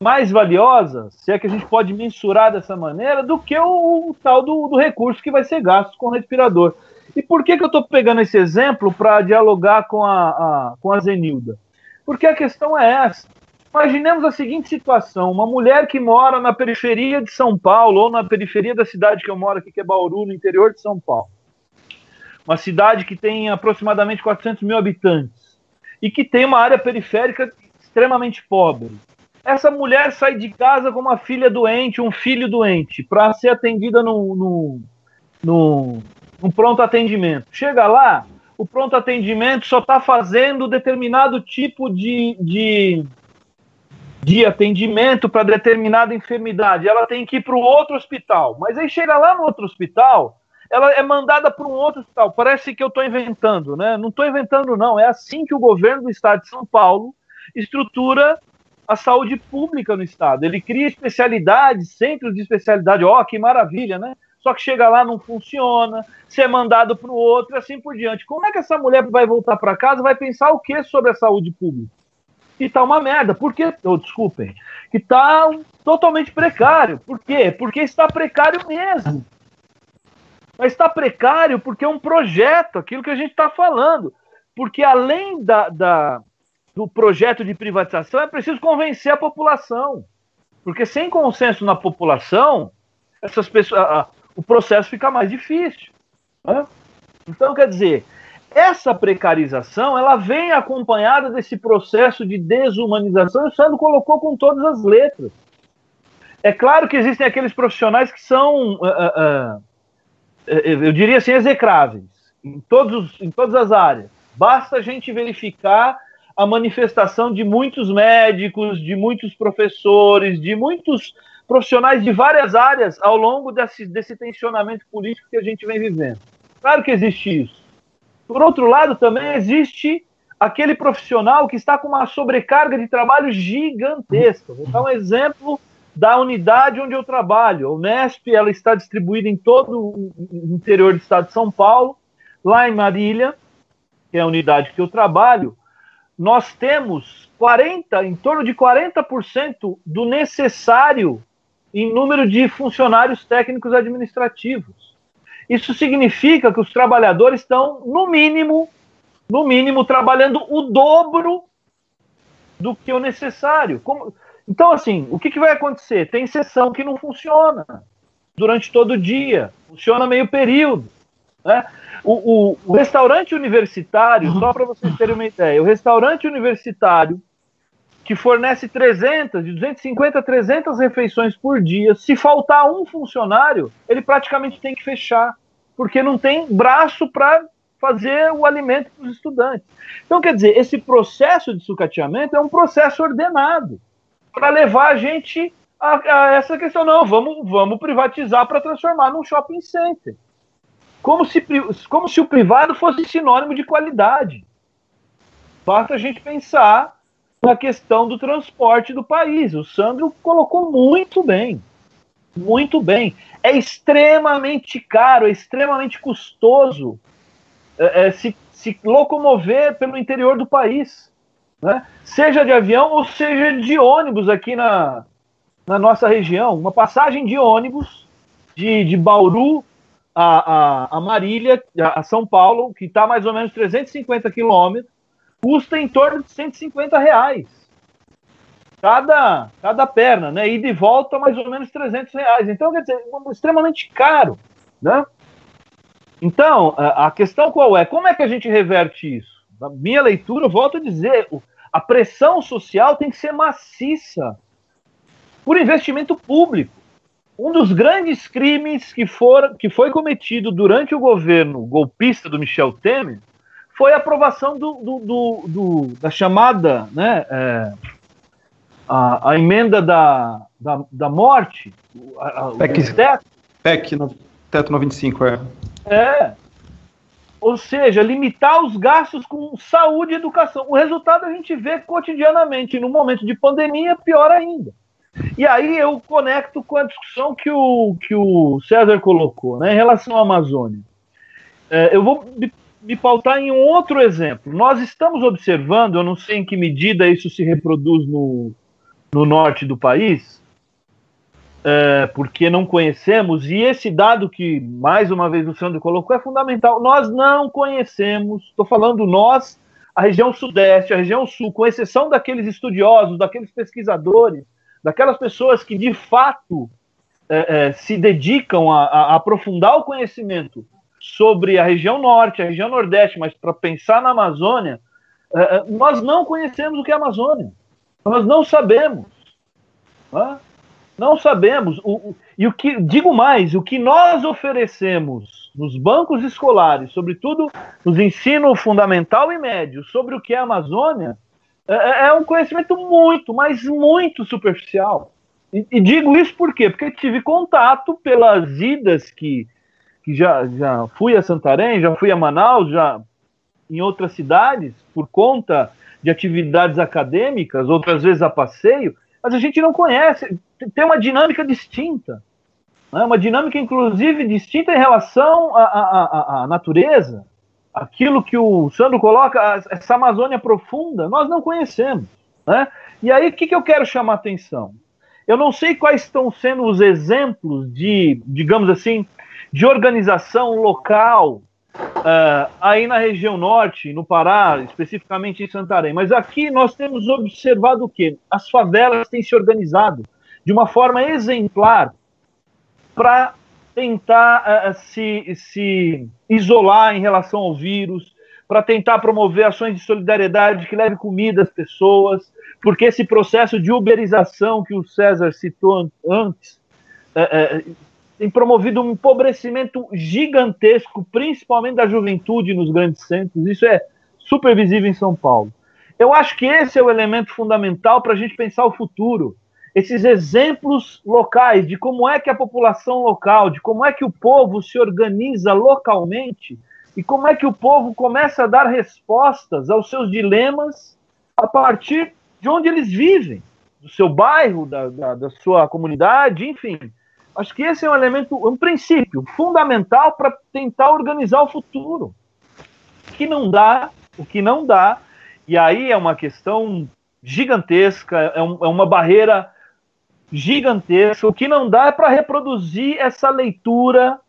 mais valiosa, se é que a gente pode mensurar dessa maneira, do que o, o tal do, do, recurso que vai ser gasto com o respirador. E por que, que eu estou pegando esse exemplo para dialogar com a, a, com a Zenilda? Porque a questão é essa. Imaginemos a seguinte situação: uma mulher que mora na periferia de São Paulo, ou na periferia da cidade que eu moro aqui, que é Bauru, no interior de São Paulo. Uma cidade que tem aproximadamente 400 mil habitantes e que tem uma área periférica extremamente pobre essa mulher sai de casa com uma filha doente, um filho doente, para ser atendida no, no, no, no, pronto atendimento. Chega lá, o pronto atendimento só está fazendo determinado tipo de, de, de atendimento para determinada enfermidade. Ela tem que ir para o outro hospital. Mas aí chega lá no outro hospital, ela é mandada para um outro hospital. Parece que eu estou inventando, né? Não estou inventando, não. É assim que o governo do estado de São Paulo estrutura a saúde pública no estado. Ele cria especialidades, centros de especialidade. Ó, oh, que maravilha, né? Só que chega lá não funciona, você é mandado para o outro e assim por diante. Como é que essa mulher vai voltar para casa vai pensar o que sobre a saúde pública? E tá uma merda. Por quê? Oh, desculpem. Que tá totalmente precário. Por quê? Porque está precário mesmo. Mas está precário porque é um projeto, aquilo que a gente está falando. Porque além da, da, do projeto de privatização, é preciso convencer a população. Porque sem consenso na população, essas pessoas, a, a, o processo fica mais difícil. Né? Então, quer dizer, essa precarização ela vem acompanhada desse processo de desumanização, o Sandro colocou com todas as letras. É claro que existem aqueles profissionais que são, uh, uh, eu diria assim, execráveis, em, todos, em todas as áreas. Basta a gente verificar a manifestação de muitos médicos, de muitos professores, de muitos profissionais de várias áreas ao longo desse, desse tensionamento político que a gente vem vivendo. Claro que existe isso. Por outro lado, também existe aquele profissional que está com uma sobrecarga de trabalho gigantesca. Vou dar um exemplo da unidade onde eu trabalho. A Unesp ela está distribuída em todo o interior do estado de São Paulo. Lá em Marília, que é a unidade que eu trabalho, nós temos 40, em torno de 40% do necessário em número de funcionários técnicos administrativos. Isso significa que os trabalhadores estão, no mínimo, no mínimo, trabalhando o dobro do que o necessário. Como... Então, assim, o que, que vai acontecer? Tem sessão que não funciona durante todo o dia, funciona meio período. Né? O, o, o restaurante universitário, só para vocês terem uma ideia, o restaurante universitário que fornece 300, de 250 a 300 refeições por dia, se faltar um funcionário, ele praticamente tem que fechar, porque não tem braço para fazer o alimento para os estudantes. Então, quer dizer, esse processo de sucateamento é um processo ordenado para levar a gente a, a, essa questão. Não, vamos, vamos privatizar para transformar num shopping center como se, como se o privado fosse sinônimo de qualidade. Basta a gente pensar na questão do transporte do país. O Sandro colocou muito bem. Muito bem. É extremamente caro, é extremamente custoso é, é, se, se locomover pelo interior do país. Né? Seja de avião ou seja de ônibus aqui na, na nossa região. Uma passagem de ônibus de, de Bauru a, a, a Marília, a São Paulo, que está mais ou menos 350 quilômetros, custa em torno de 150 reais. Cada, cada perna, né? E volta, mais ou menos 300 reais. Então, quer dizer, extremamente caro, né? Então, a questão qual é? Como é que a gente reverte isso? Na minha leitura, eu volto a dizer, a pressão social tem que ser maciça por investimento público um dos grandes crimes que, for, que foi cometido durante o governo golpista do Michel Temer foi a aprovação do, do, do, do da chamada né, é, a, a, emenda da, da, da morte, a, PEC, teto. PEC, no, teto 95, é. É. Ou seja, limitar os gastos com saúde e educação. O resultado a gente vê cotidianamente. No momento de pandemia, pior ainda. E aí eu conecto com a discussão que o, que o César colocou, né, em relação à Amazônia. É, eu vou me, me pautar em um outro exemplo. Nós estamos observando, eu não sei em que medida isso se reproduz no, no norte do país, é, porque não conhecemos, e esse dado que, mais uma vez, o Sandro colocou é fundamental. Nós não conhecemos, estou falando nós, a região sudeste, a região sul, com exceção daqueles estudiosos, daqueles pesquisadores daquelas pessoas que de fato é, é, se dedicam a, a, aprofundar o conhecimento sobre a região norte, a região nordeste, mas para pensar na Amazônia, é, é, nós não conhecemos o que é a Amazônia. Nós não sabemos. Né? Não sabemos. O, o, e o que digo mais, o que nós oferecemos nos bancos escolares, sobretudo nos ensino fundamental e médio, sobre o que é a Amazônia, é, é, é um conhecimento muito, mas muito superficial. E, e, digo isso por quê? Porque tive contato pelas idas que, que já, já fui a Santarém, já fui a Manaus, já em outras cidades, por conta de atividades acadêmicas, outras vezes a passeio, mas a gente não conhece, tem uma dinâmica distinta. Né? Uma dinâmica, inclusive, distinta em relação à, à, à natureza, aquilo que o Sandro coloca, essa Amazônia profunda, nós não conhecemos. Né? E aí, o que, que eu quero chamar a atenção? Eu não sei quais estão sendo os exemplos de, digamos assim, de organização local uh, aí na região norte, no Pará, especificamente em Santarém. Mas aqui nós temos observado o quê? As favelas têm se organizado de uma forma exemplar para tentar uh, se, se isolar em relação ao vírus, para tentar promover ações de solidariedade que leve comida às pessoas, porque esse processo de uberização que o César citou antes é, tem promovido um empobrecimento gigantesco, principalmente da juventude nos grandes centros. Isso é super visível em São Paulo. Eu acho que esse é o elemento fundamental para a gente pensar o futuro. Esses exemplos locais de como é que a população local, de como é que o povo se organiza localmente e como é que o povo começa a dar respostas aos seus dilemas a partir de onde eles vivem, do seu bairro, da, da, da sua comunidade, enfim. Acho que esse é um elemento, um princípio fundamental para tentar organizar o futuro. O que não dá, o que não dá, e aí é uma questão gigantesca, é, um, é uma barreira gigantesca. O que não dá é para reproduzir essa leitura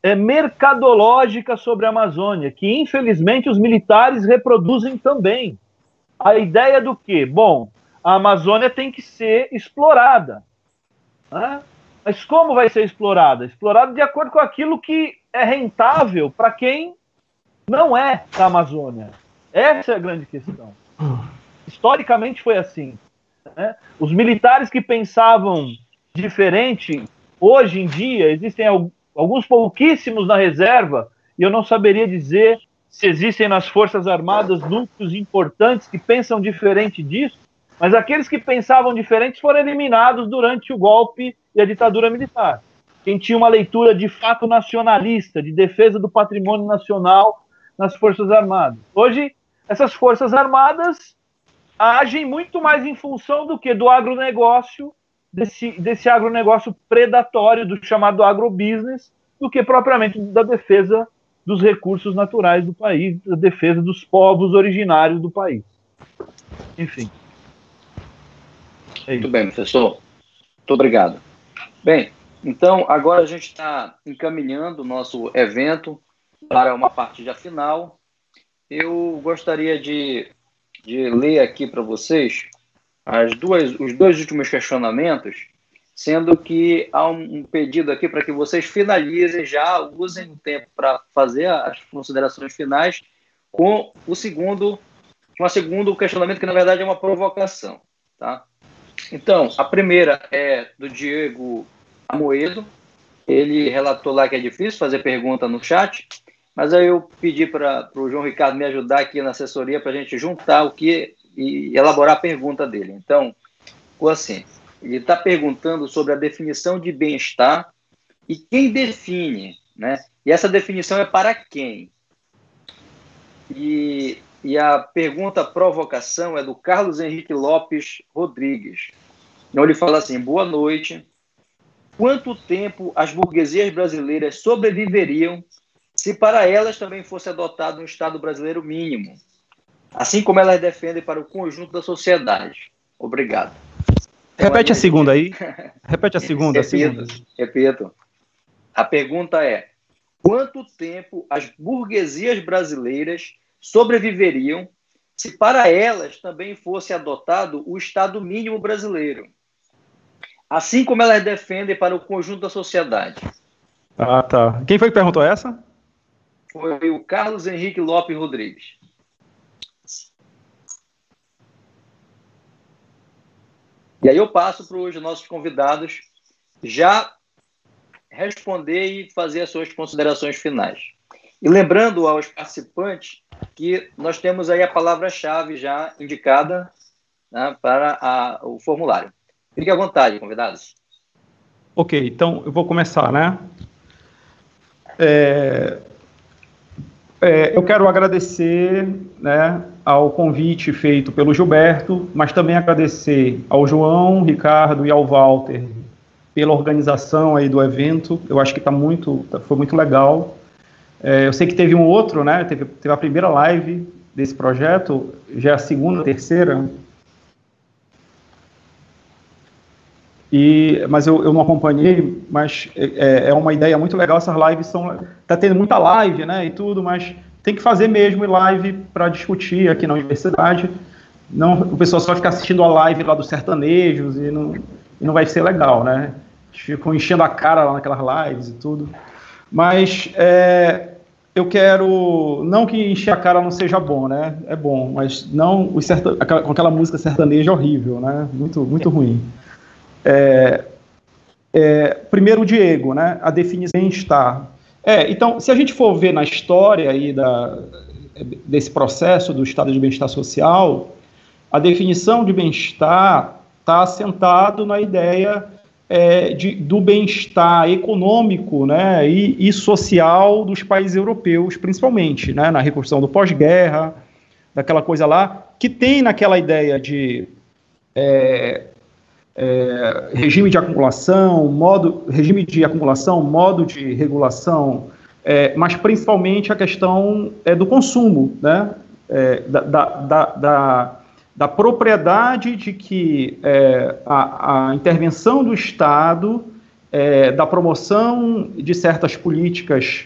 é, mercadológica sobre a Amazônia, que infelizmente os militares reproduzem também. A ideia do que? Bom, a Amazônia tem que ser explorada. Né? Mas como vai ser explorada? Explorada de acordo com aquilo que é rentável para quem não é da Amazônia. Essa é a grande questão. Historicamente foi assim. Né? Os militares que pensavam diferente, hoje em dia, existem alguns pouquíssimos na reserva, e eu não saberia dizer se existem nas Forças Armadas núcleos importantes que pensam diferente disso, mas aqueles que pensavam diferentes foram eliminados durante o golpe e a ditadura militar. Quem tinha uma leitura de fato nacionalista, de defesa do patrimônio nacional nas Forças Armadas. Hoje, essas Forças Armadas agem muito mais em função do que do agronegócio desse, desse agronegócio predatório, do chamado agrobusiness, do que propriamente da defesa dos recursos naturais do país, da defesa dos povos originários do país. Enfim. É Muito bem, professor. Muito obrigado. Bem, então agora a gente está encaminhando o nosso evento para uma partida final. Eu gostaria de, de ler aqui para vocês as duas, os dois últimos questionamentos, sendo que há um, pedido aqui para que vocês finalizem já, usem o tempo para fazer as considerações finais com o segundo, a segundo questionamento que na verdade é uma provocação, tá? Então, a primeira é do Diego Amoedo. Ele relatou lá que é difícil fazer pergunta no chat, mas aí eu pedi para o João Ricardo me ajudar aqui na assessoria para a gente juntar o que e elaborar a pergunta dele. Então, ficou assim: ele está perguntando sobre a definição de bem-estar e quem define, né? E essa definição é para quem? E, e a pergunta provocação é do Carlos Henrique Lopes Rodrigues. Então ele fala assim: boa noite. Quanto tempo as burguesias brasileiras sobreviveriam se para elas também fosse adotado um Estado brasileiro mínimo, assim como elas defendem para o conjunto da sociedade. Obrigado. Repete a segunda aí. Repete a segunda. repito, a segunda. repito. A pergunta é: quanto tempo as burguesias brasileiras sobreviveriam se para elas também fosse adotado o Estado mínimo brasileiro? Assim como elas defendem para o conjunto da sociedade. Ah, tá. Quem foi que perguntou essa? Foi o Carlos Henrique Lopes Rodrigues. E aí eu passo para os nossos convidados já responder e fazer as suas considerações finais. E lembrando aos participantes que nós temos aí a palavra-chave já indicada né, para a, o formulário. Fique à vontade, convidados. Ok, então eu vou começar, né? É, é, eu quero agradecer né, ao convite feito pelo Gilberto, mas também agradecer ao João, Ricardo e ao Walter pela organização aí do evento. Eu acho que tá muito, tá, foi muito legal. É, eu sei que teve um outro, né? Teve, teve a primeira live desse projeto, já é a segunda, terceira. E, mas eu, eu não acompanhei, mas é, é uma ideia muito legal. Essas lives são. Tá tendo muita live, né? E tudo, mas tem que fazer mesmo live para discutir aqui na universidade. Não, o pessoal só fica assistindo a live lá dos sertanejos e não, e não vai ser legal, né? Ficam enchendo a cara lá naquelas lives e tudo. Mas é, eu quero. Não que encher a cara não seja bom, né? É bom, mas não o sertan, com aquela música sertaneja horrível, né? Muito, muito ruim. É, é, primeiro, o Diego, né? A definição bem-estar. É, então, se a gente for ver na história aí da, desse processo do estado de bem-estar social, a definição de bem-estar está assentado na ideia é, de, do bem-estar econômico né, e, e, social dos países europeus, principalmente, né, na reconstrução do pós-guerra, daquela coisa lá, que tem naquela ideia de é, é, regime de acumulação, modo, regime de acumulação, modo de regulação, é, mas principalmente a questão é, do consumo, né, é, da, da, da, da, propriedade de que é, a, a, intervenção do Estado, é, da promoção de certas políticas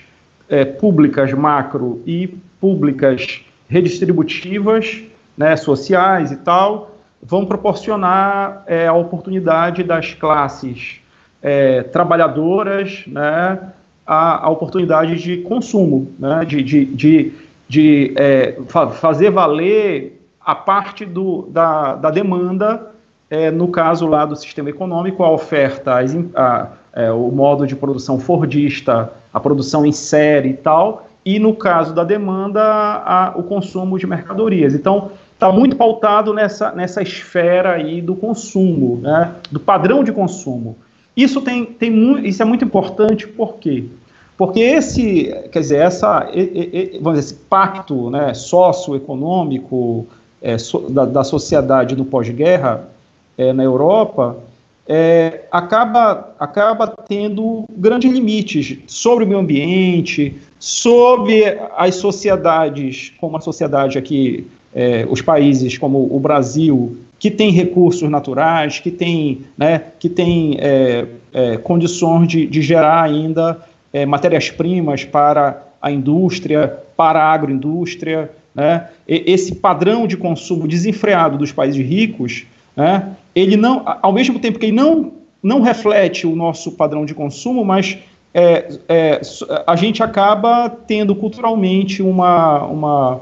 é, públicas macro e públicas redistributivas, né, sociais e tal, vão proporcionar é, a oportunidade das classes é, trabalhadoras, né, a, a, oportunidade de consumo, né, de, de, de, de é, fa fazer valer a parte do, da, da demanda, é, no caso lá do sistema econômico, a oferta, a, a, é, o modo de produção fordista, a produção em série e tal, e no caso da demanda, o consumo de mercadorias. Então, está muito pautado nessa, nessa esfera aí do consumo, né, do padrão de consumo. Isso, tem, tem, isso é muito importante, por quê? Porque esse, quer dizer, essa, vamos dizer, esse pacto né, socioeconômico é, so, da, da, sociedade do pós-guerra é, na Europa é, acaba, acaba tendo grandes limites sobre o meio ambiente, sobre as sociedades, como a sociedade aqui é, os países como o Brasil, que tem recursos naturais, que tem, né, que tem é, é, condições de, de, gerar ainda é, matérias-primas para a indústria, para a agroindústria, né, esse padrão de consumo desenfreado dos países ricos, né, ele não, ao mesmo tempo que ele não, não reflete o nosso padrão de consumo, mas é, é, a gente acaba tendo culturalmente uma, uma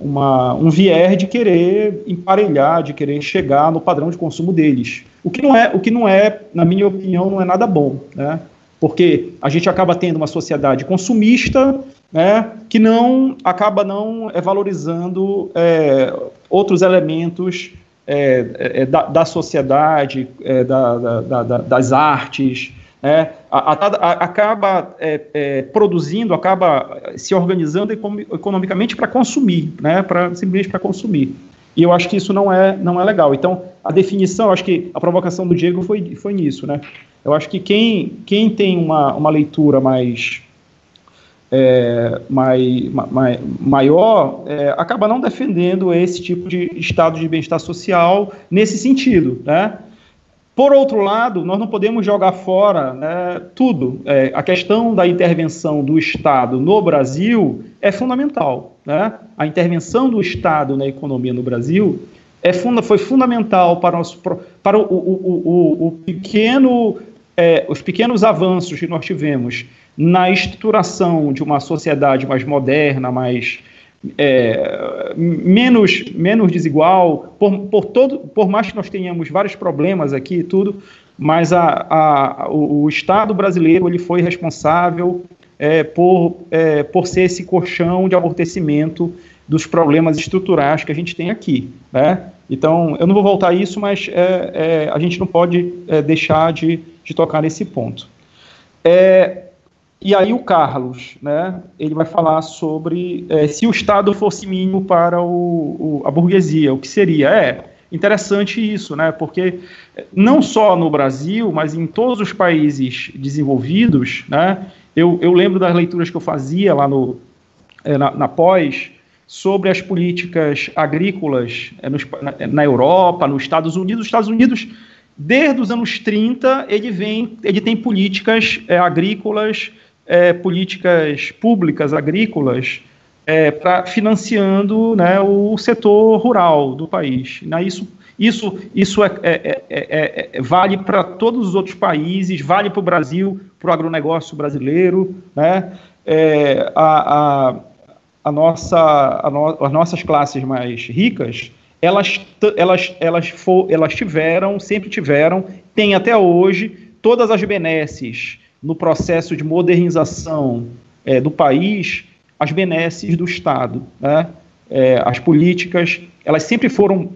uma, um viés de querer emparelhar, de querer chegar no padrão de consumo deles. O que não é, o que não é, na minha opinião, não é nada bom, né? Porque a gente acaba tendo uma sociedade consumista, né, que não acaba não é, valorizando é, outros elementos é, é da, da, sociedade, é, da, da, das artes, é, a, a, acaba é, produzindo, acaba se organizando economicamente para consumir, né, para simplesmente para consumir. E eu acho que isso não é, não é legal. Então, a definição, acho que a provocação do Diego foi, foi nisso, né? Eu acho que quem, quem tem uma, uma leitura mais, é, mais, mai, maior é, acaba não defendendo esse tipo de estado de bem-estar social nesse sentido, né? Por outro lado, nós não podemos jogar fora né, tudo. É, a questão da intervenção do Estado no Brasil é fundamental. Né? A intervenção do Estado na economia no Brasil é funda foi fundamental para, os, para o, o, o, o pequeno, é, os pequenos avanços que nós tivemos na estruturação de uma sociedade mais moderna, mais é, menos, menos desigual, por, por, todo, por mais que nós tenhamos vários problemas aqui e tudo, mas a, a, o, o, Estado brasileiro ele foi responsável é, por, é, por ser esse colchão de amortecimento dos problemas estruturais que a gente tem aqui. Né? Então, eu não vou voltar a isso, mas é, é, a gente não pode é, deixar de, de tocar nesse ponto. É, e aí o Carlos, né, ele vai falar sobre é, se o Estado fosse mínimo para o, o, a burguesia, o que seria? É interessante isso, né, porque não só no Brasil, mas em todos os países desenvolvidos, né, eu, eu lembro das leituras que eu fazia lá no, é, na, na pós, sobre as políticas agrícolas é, nos, na, na Europa, nos Estados Unidos. Os Estados Unidos desde os anos 30, ele vem, ele tem políticas é, agrícolas, é, políticas públicas agrícolas, é, financiando né, o setor rural do país. Né, isso isso, isso é, é, é, vale para todos os outros países, vale para o Brasil, para o agronegócio brasileiro. Né? A, a, a, nossa, a no, as nossas classes mais ricas, elas, elas, elas, for, elas tiveram, sempre tiveram, tem até hoje, todas as benesses no processo de modernização do país, as benesses do Estado. Né? é, as políticas, elas sempre foram,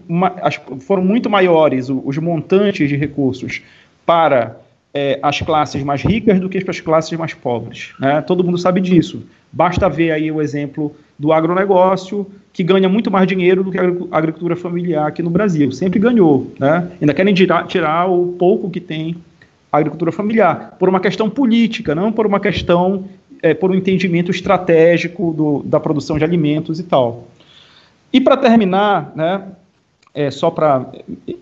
foram muito maiores, os montantes de recursos para é, as classes mais ricas do que para as classes mais pobres. Né? Todo mundo sabe disso. Basta ver aí o exemplo do agronegócio, que ganha muito mais dinheiro do que a agricultura familiar aqui no Brasil. Sempre ganhou. Né? Ainda querem tirar, tirar o pouco que tem a agricultura familiar, por uma questão política, não por uma questão, é, por um entendimento estratégico do, da produção de alimentos e tal. E para terminar, né, é, só para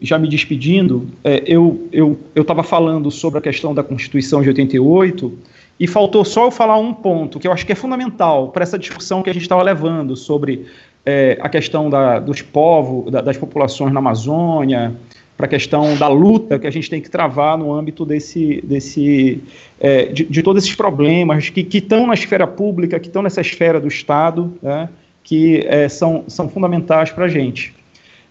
já me despedindo, é, eu estava falando sobre a questão da Constituição de 88 e faltou só eu falar um ponto que eu acho que é fundamental para essa discussão que a gente estava levando sobre é, a questão da, dos povos, da, das populações na Amazônia, para a questão da luta que a gente tem que travar no âmbito desse, desse é, de, de, todos esses problemas que estão na esfera pública, que estão nessa esfera do Estado, né? que é, são, são fundamentais para a gente.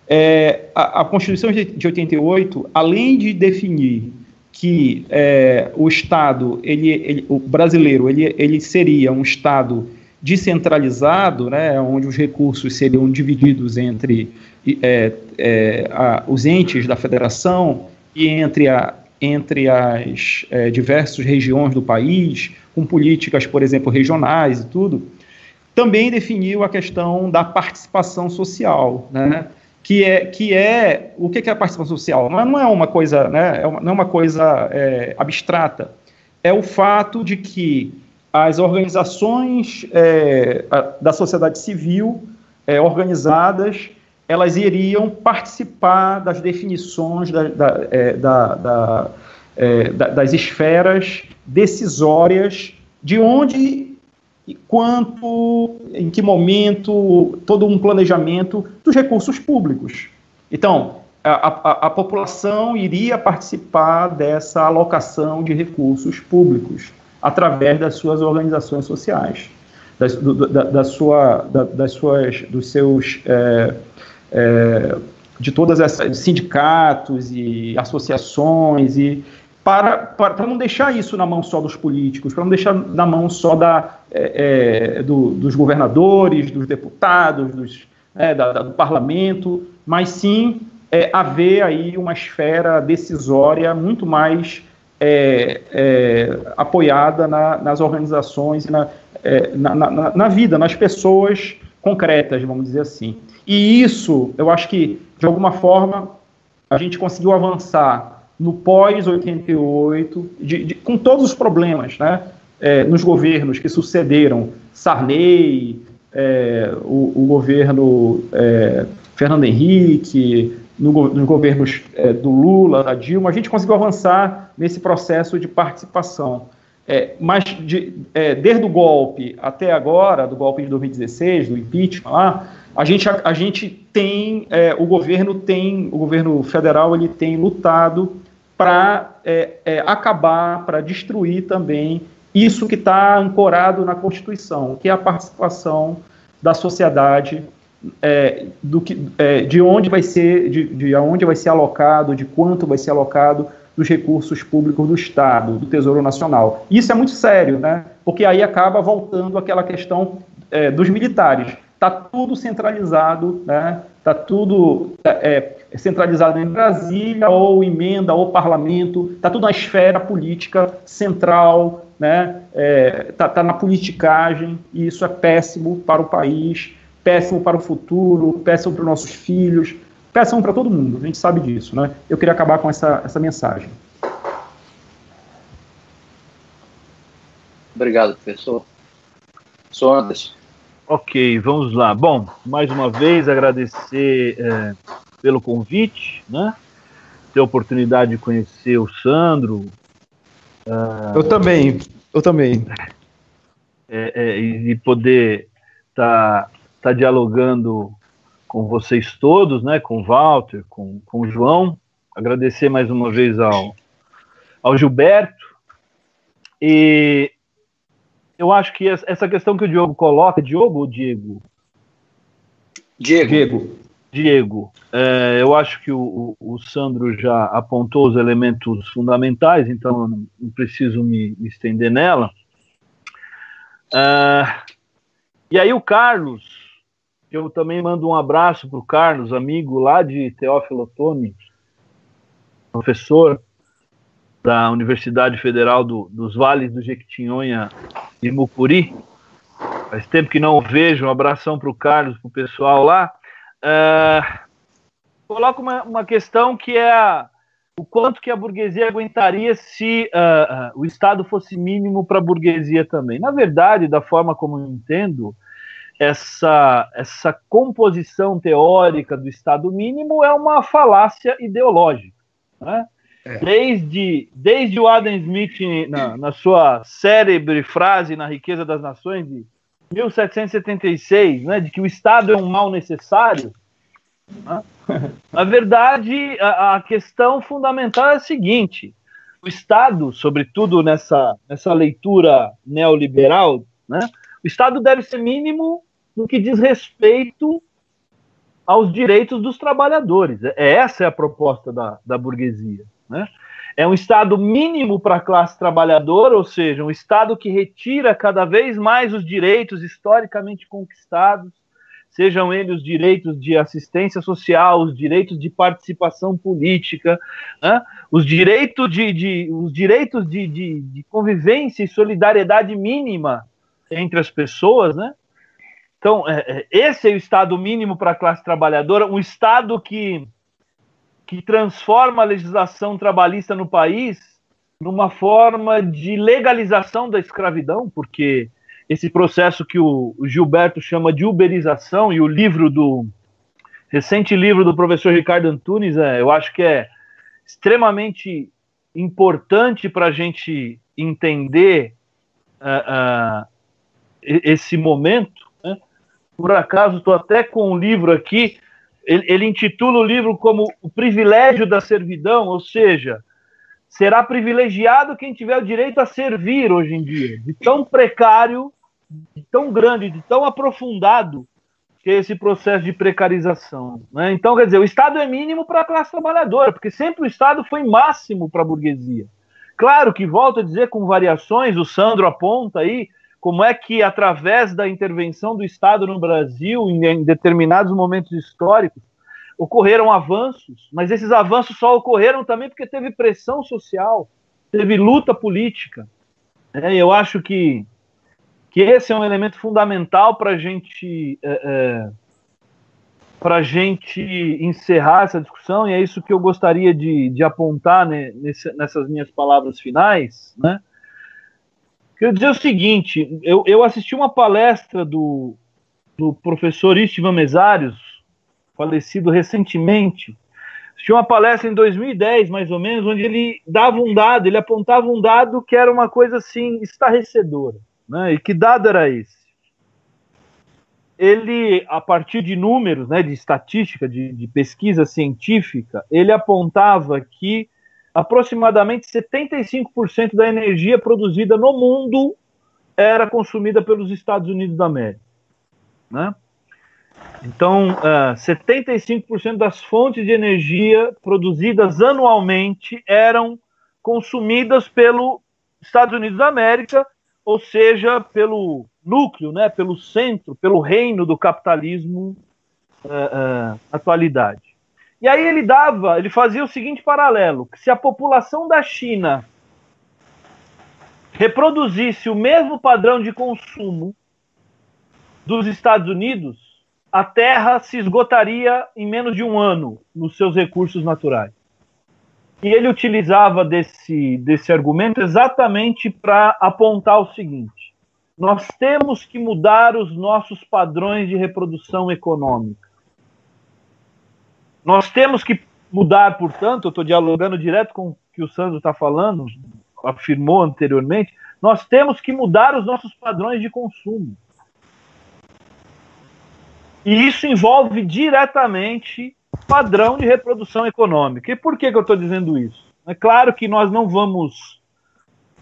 É, a, Constituição de 88, além de definir que é, o Estado, ele, ele, o brasileiro, ele, ele seria um Estado descentralizado, né, onde os recursos seriam divididos entre é, é, a, os entes da federação e entre, a, entre as é, diversas regiões do país, com políticas, por exemplo, regionais e tudo, também definiu a questão da participação social, né? Que é que é o que é a participação social? Não, não é uma coisa, né? É uma, não é uma coisa é, abstrata. É o fato de que as organizações é, da sociedade civil é, organizadas elas iriam participar das definições da, da, é, da, é, das esferas decisórias de onde e quanto, em que momento, todo um planejamento dos recursos públicos. Então, a, a, a, população iria participar dessa alocação de recursos públicos através das suas organizações sociais, das, do, da, da, sua, da, das suas, dos seus, é, é, de todas essas sindicatos e associações e para, para, para, não deixar isso na mão só dos políticos, para não deixar na mão só da, é, é, do, dos governadores, dos deputados, dos, é, da, da, do parlamento, mas sim é, haver aí uma esfera decisória muito mais é, é, apoiada na, nas organizações, na, na, na, na vida, nas pessoas concretas, vamos dizer assim. E isso, eu acho que, de alguma forma, a gente conseguiu avançar no pós-88, com todos os problemas, né? É, nos governos que sucederam Sarney, é, o, o, governo é, Fernando Henrique, no, nos governos é, do Lula, da Dilma, a gente conseguiu avançar nesse processo de participação. É, mas de, é, desde o golpe até agora, do golpe de 2016, do impeachment lá, a gente, a, a gente tem, o governo tem, o governo federal ele tem lutado para é, é, acabar, para destruir também isso que está ancorado na Constituição, que é a participação da sociedade, é, do que, é, de onde vai ser, de, de onde vai ser alocado, de quanto vai ser alocado dos recursos públicos do Estado, do Tesouro Nacional. Isso é muito sério, né? Porque aí acaba voltando aquela questão é, dos militares. Está tudo centralizado, né? Está tudo é, é, centralizado em Brasília, ou emenda, ou parlamento, está tudo na esfera política central, né? Está é, tá, tá na politicagem, e isso é péssimo para o país, péssimo para o futuro, péssimo para os nossos filhos, péssimo para todo mundo, a gente sabe disso. Né? Eu queria acabar com essa, essa mensagem. Obrigado, professor. Sou Anderson. Ok, vamos lá. Bom, mais uma vez agradecer é, pelo convite, né? ter a oportunidade de conhecer o Sandro. Uh, eu também, eu também. É, é, e poder estar tá, tá dialogando com vocês todos, né, com o Walter, com, com o João. Agradecer mais uma vez ao, ao Gilberto. E eu acho que essa questão que o Diogo coloca, Diogo ou Diego? Diego. Diego. Diego, é, eu acho que o, o, Sandro já apontou os elementos fundamentais, então não, não preciso me, me, estender nela. É, e aí o Carlos, eu também mando um abraço para o Carlos, amigo lá de Teófilo Otoni, professor da Universidade Federal do, dos Vales do Jequitinhonha e Mucuri. Faz tempo que não o vejo. Um abração para o Carlos, para o pessoal lá. Uh, coloco uma, uma, questão que é o quanto que a burguesia aguentaria se uh, uh, o Estado fosse mínimo para a burguesia também. Na verdade, da forma como eu entendo, essa, essa composição teórica do Estado mínimo é uma falácia ideológica. Né? É. Desde, desde o Adam Smith, na, na sua célebre frase na Riqueza das Nações, de 1776, né, de que o Estado é um mal necessário, né? na verdade, a, a, questão fundamental é a seguinte: o Estado, sobretudo nessa, nessa leitura neoliberal, né, o Estado deve ser mínimo no que diz respeito aos direitos dos trabalhadores. É, essa é a proposta da, da burguesia. Né? É um Estado mínimo para a classe trabalhadora, ou seja, um Estado que retira cada vez mais os direitos historicamente conquistados, sejam eles os direitos de assistência social, os direitos de participação política, né? os direitos, de, de os direitos de, de, de, convivência e solidariedade mínima entre as pessoas, né? Então, é, é esse é o Estado mínimo para a classe trabalhadora, um Estado que que transforma a legislação trabalhista no país numa forma de legalização da escravidão, porque esse processo que o, Gilberto chama de uberização e o livro do recente livro do professor Ricardo Antunes, é, eu acho que é extremamente importante para a gente entender uh, uh, esse momento. Né? Por acaso, estou até com um livro aqui ele, ele intitula o livro como O Privilégio da Servidão, ou seja, será privilegiado quem tiver o direito a servir hoje em dia, de tão precário, de tão grande, de tão aprofundado que é esse processo de precarização. Né? Então, quer dizer, o Estado é mínimo para a classe trabalhadora, porque sempre o Estado foi máximo para a burguesia. Claro que, volto a dizer, com variações, o Sandro aponta aí, como é que, através da intervenção do Estado no Brasil, em, determinados momentos históricos, ocorreram avanços, mas esses avanços só ocorreram também porque teve pressão social, teve luta política. É, eu acho que, que esse é um elemento fundamental para gente, é, é, a gente encerrar essa discussão, e é isso que eu gostaria de, de apontar né, nesse, nessas minhas palavras finais, né? Quero dizer o seguinte: eu, eu assisti uma palestra do, do professor Istvan Mesários, falecido recentemente. Assisti uma palestra em 2010, mais ou menos, onde ele dava um dado, ele apontava um dado que era uma coisa assim estarrecedora. Né? E que dado era esse? Ele, a partir de números, né, de estatística, de, de pesquisa científica, ele apontava que aproximadamente 75% da energia produzida no mundo era consumida pelos Estados Unidos da América. Né? Então, uh, é, 75% das fontes de energia produzidas anualmente eram consumidas pelos Estados Unidos da América, ou seja, pelo núcleo, né, pelo centro, pelo reino do capitalismo uh, uh, atualidade. E aí ele dava, ele fazia o seguinte paralelo: que se a população da China reproduzisse o mesmo padrão de consumo dos Estados Unidos, a Terra se esgotaria em menos de um ano nos seus recursos naturais. E ele utilizava desse, desse argumento exatamente para apontar o seguinte: nós temos que mudar os nossos padrões de reprodução econômica. Nós temos que mudar, portanto, eu estou dialogando direto com o que o Sandro está falando, afirmou anteriormente, nós temos que mudar os nossos padrões de consumo. E isso envolve diretamente padrão de reprodução econômica. E por que, que eu estou dizendo isso? É claro que nós não vamos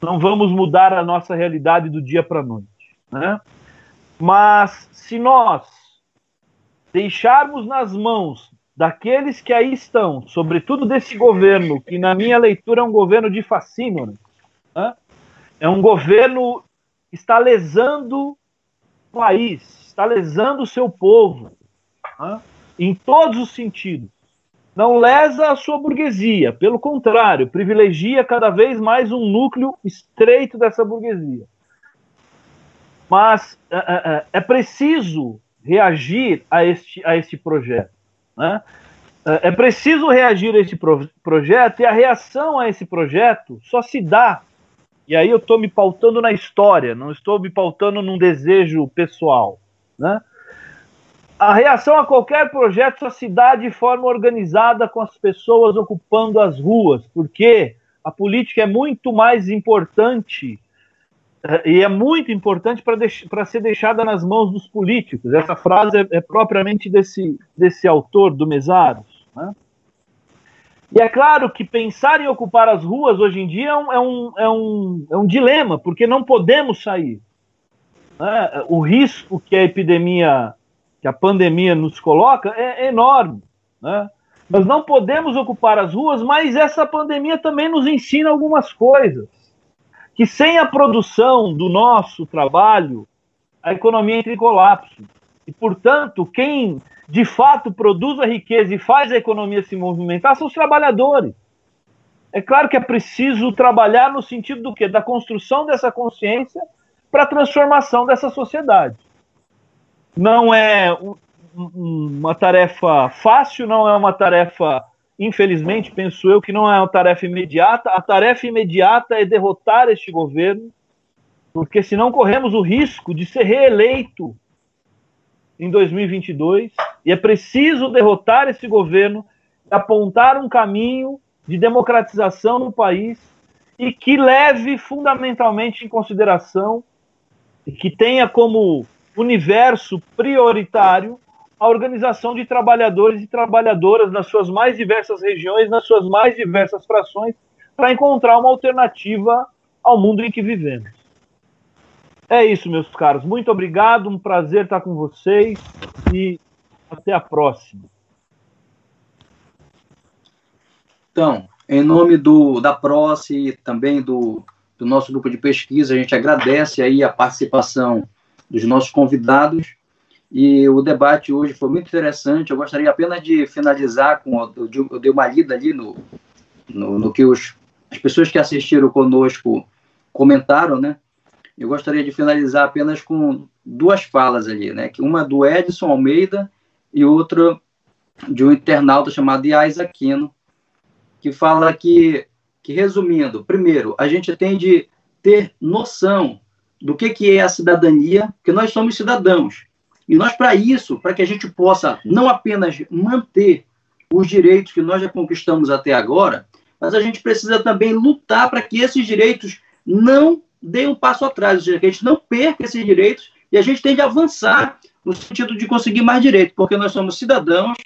não vamos mudar a nossa realidade do dia para a noite, né? Mas se nós deixarmos nas mãos daqueles que aí estão, sobretudo desse governo, que na minha leitura é um governo de fascínio, né? é um governo que está lesando o país, está lesando o seu povo, né? em todos os sentidos. Não lesa a sua burguesia, pelo contrário, privilegia cada vez mais um núcleo estreito dessa burguesia. Mas é, é, é, preciso reagir a este, a este projeto. Né? É, é preciso reagir a esse pro projeto e a reação a esse projeto só se dá. E aí eu estou me pautando na história, não estou me pautando num desejo pessoal. Né? A reação a qualquer projeto só se dá de forma organizada com as pessoas ocupando as ruas, porque a política é muito mais importante e é muito importante para ser deixada nas mãos dos políticos. Essa frase é, é propriamente desse, desse autor, do Mesaros. Né? E é claro que pensar em ocupar as ruas hoje em dia é um, é um, é um, é um dilema, porque não podemos sair. Né? O risco que a epidemia, que a pandemia nos coloca é enorme. Né? Nós não podemos ocupar as ruas, mas essa pandemia também nos ensina algumas coisas que sem a produção do nosso trabalho, a economia entra em colapso. E, portanto, quem de fato produz a riqueza e faz a economia se movimentar são os trabalhadores. É claro que é preciso trabalhar no sentido do quê? Da construção dessa consciência para a transformação dessa sociedade. Não é uma tarefa fácil, não é uma tarefa infelizmente, penso eu que não é uma tarefa imediata. A tarefa imediata é derrotar este governo, porque senão corremos o risco de ser reeleito em 2022. E é preciso derrotar esse governo, apontar um caminho de democratização no país e que leve fundamentalmente em consideração e que tenha como universo prioritário a organização de trabalhadores e trabalhadoras nas suas mais diversas regiões, nas suas mais diversas frações, para encontrar uma alternativa ao mundo em que vivemos. É isso, meus caros. Muito obrigado, um prazer estar com vocês e até a próxima. Então, em nome do da PROCE e também do, do nosso grupo de pesquisa, a gente agradece aí a participação dos nossos convidados e o debate hoje foi muito interessante. Eu gostaria apenas de finalizar com. Eu dei uma lida ali no, no, no que os, as pessoas que assistiram conosco comentaram, né? Eu gostaria de finalizar apenas com duas falas ali, né? Uma do Edson Almeida e outra de um internauta chamado Iais Aquino, que fala que, que, resumindo, primeiro, a gente tem de ter noção do que, que é a cidadania, porque nós somos cidadãos. E nós, para isso, para que a gente possa não apenas manter os direitos que nós já conquistamos até agora, mas a gente precisa também lutar para que esses direitos não deem um passo atrás, ou seja, que a gente não perca esses direitos e a gente tem de avançar no sentido de conseguir mais direitos, porque nós somos cidadãos,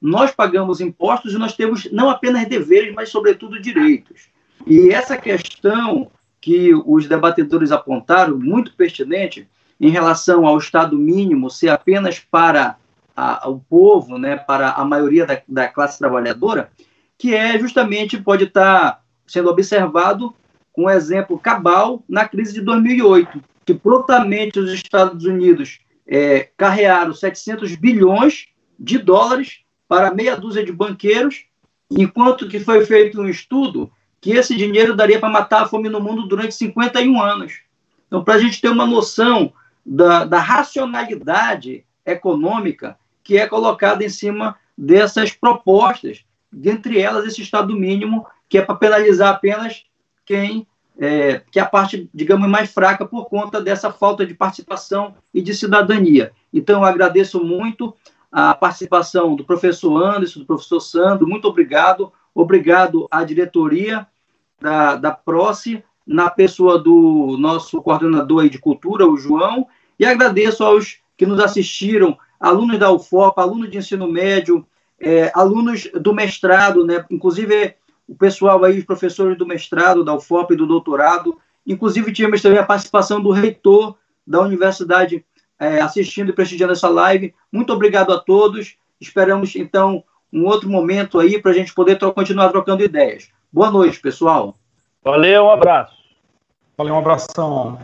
nós pagamos impostos e nós temos não apenas deveres, mas, sobretudo, direitos. E essa questão que os debatedores apontaram, muito pertinente, em relação ao Estado mínimo ser apenas para a, o povo, né, para a maioria da, da, classe trabalhadora, que é justamente pode estar sendo observado com um exemplo cabal na crise de 2008, que prontamente os Estados Unidos é, carrearam 700 bilhões de dólares para meia dúzia de banqueiros, enquanto que foi feito um estudo que esse dinheiro daria para matar a fome no mundo durante 51 anos. Então, para a gente ter uma noção da, da racionalidade econômica que é colocada em cima dessas propostas, dentre elas esse Estado mínimo, que é para penalizar apenas quem é, que é a parte, digamos, mais fraca por conta dessa falta de participação e de cidadania. Então, eu agradeço muito a participação do professor Anderson, do professor Sandro, muito obrigado. Obrigado à diretoria da, da PROCE, na pessoa do nosso coordenador de cultura, o João, e agradeço aos que nos assistiram, alunos da UFOP, alunos de ensino médio, é, alunos do mestrado, né? inclusive o pessoal aí, os professores do mestrado, da UFOP e do doutorado, inclusive tivemos também a participação do reitor da universidade é, assistindo e prestigiando essa live. Muito obrigado a todos. Esperamos, então, um outro momento aí para a gente poder tro continuar trocando ideias. Boa noite, pessoal. Valeu, um abraço. Valeu, um abração.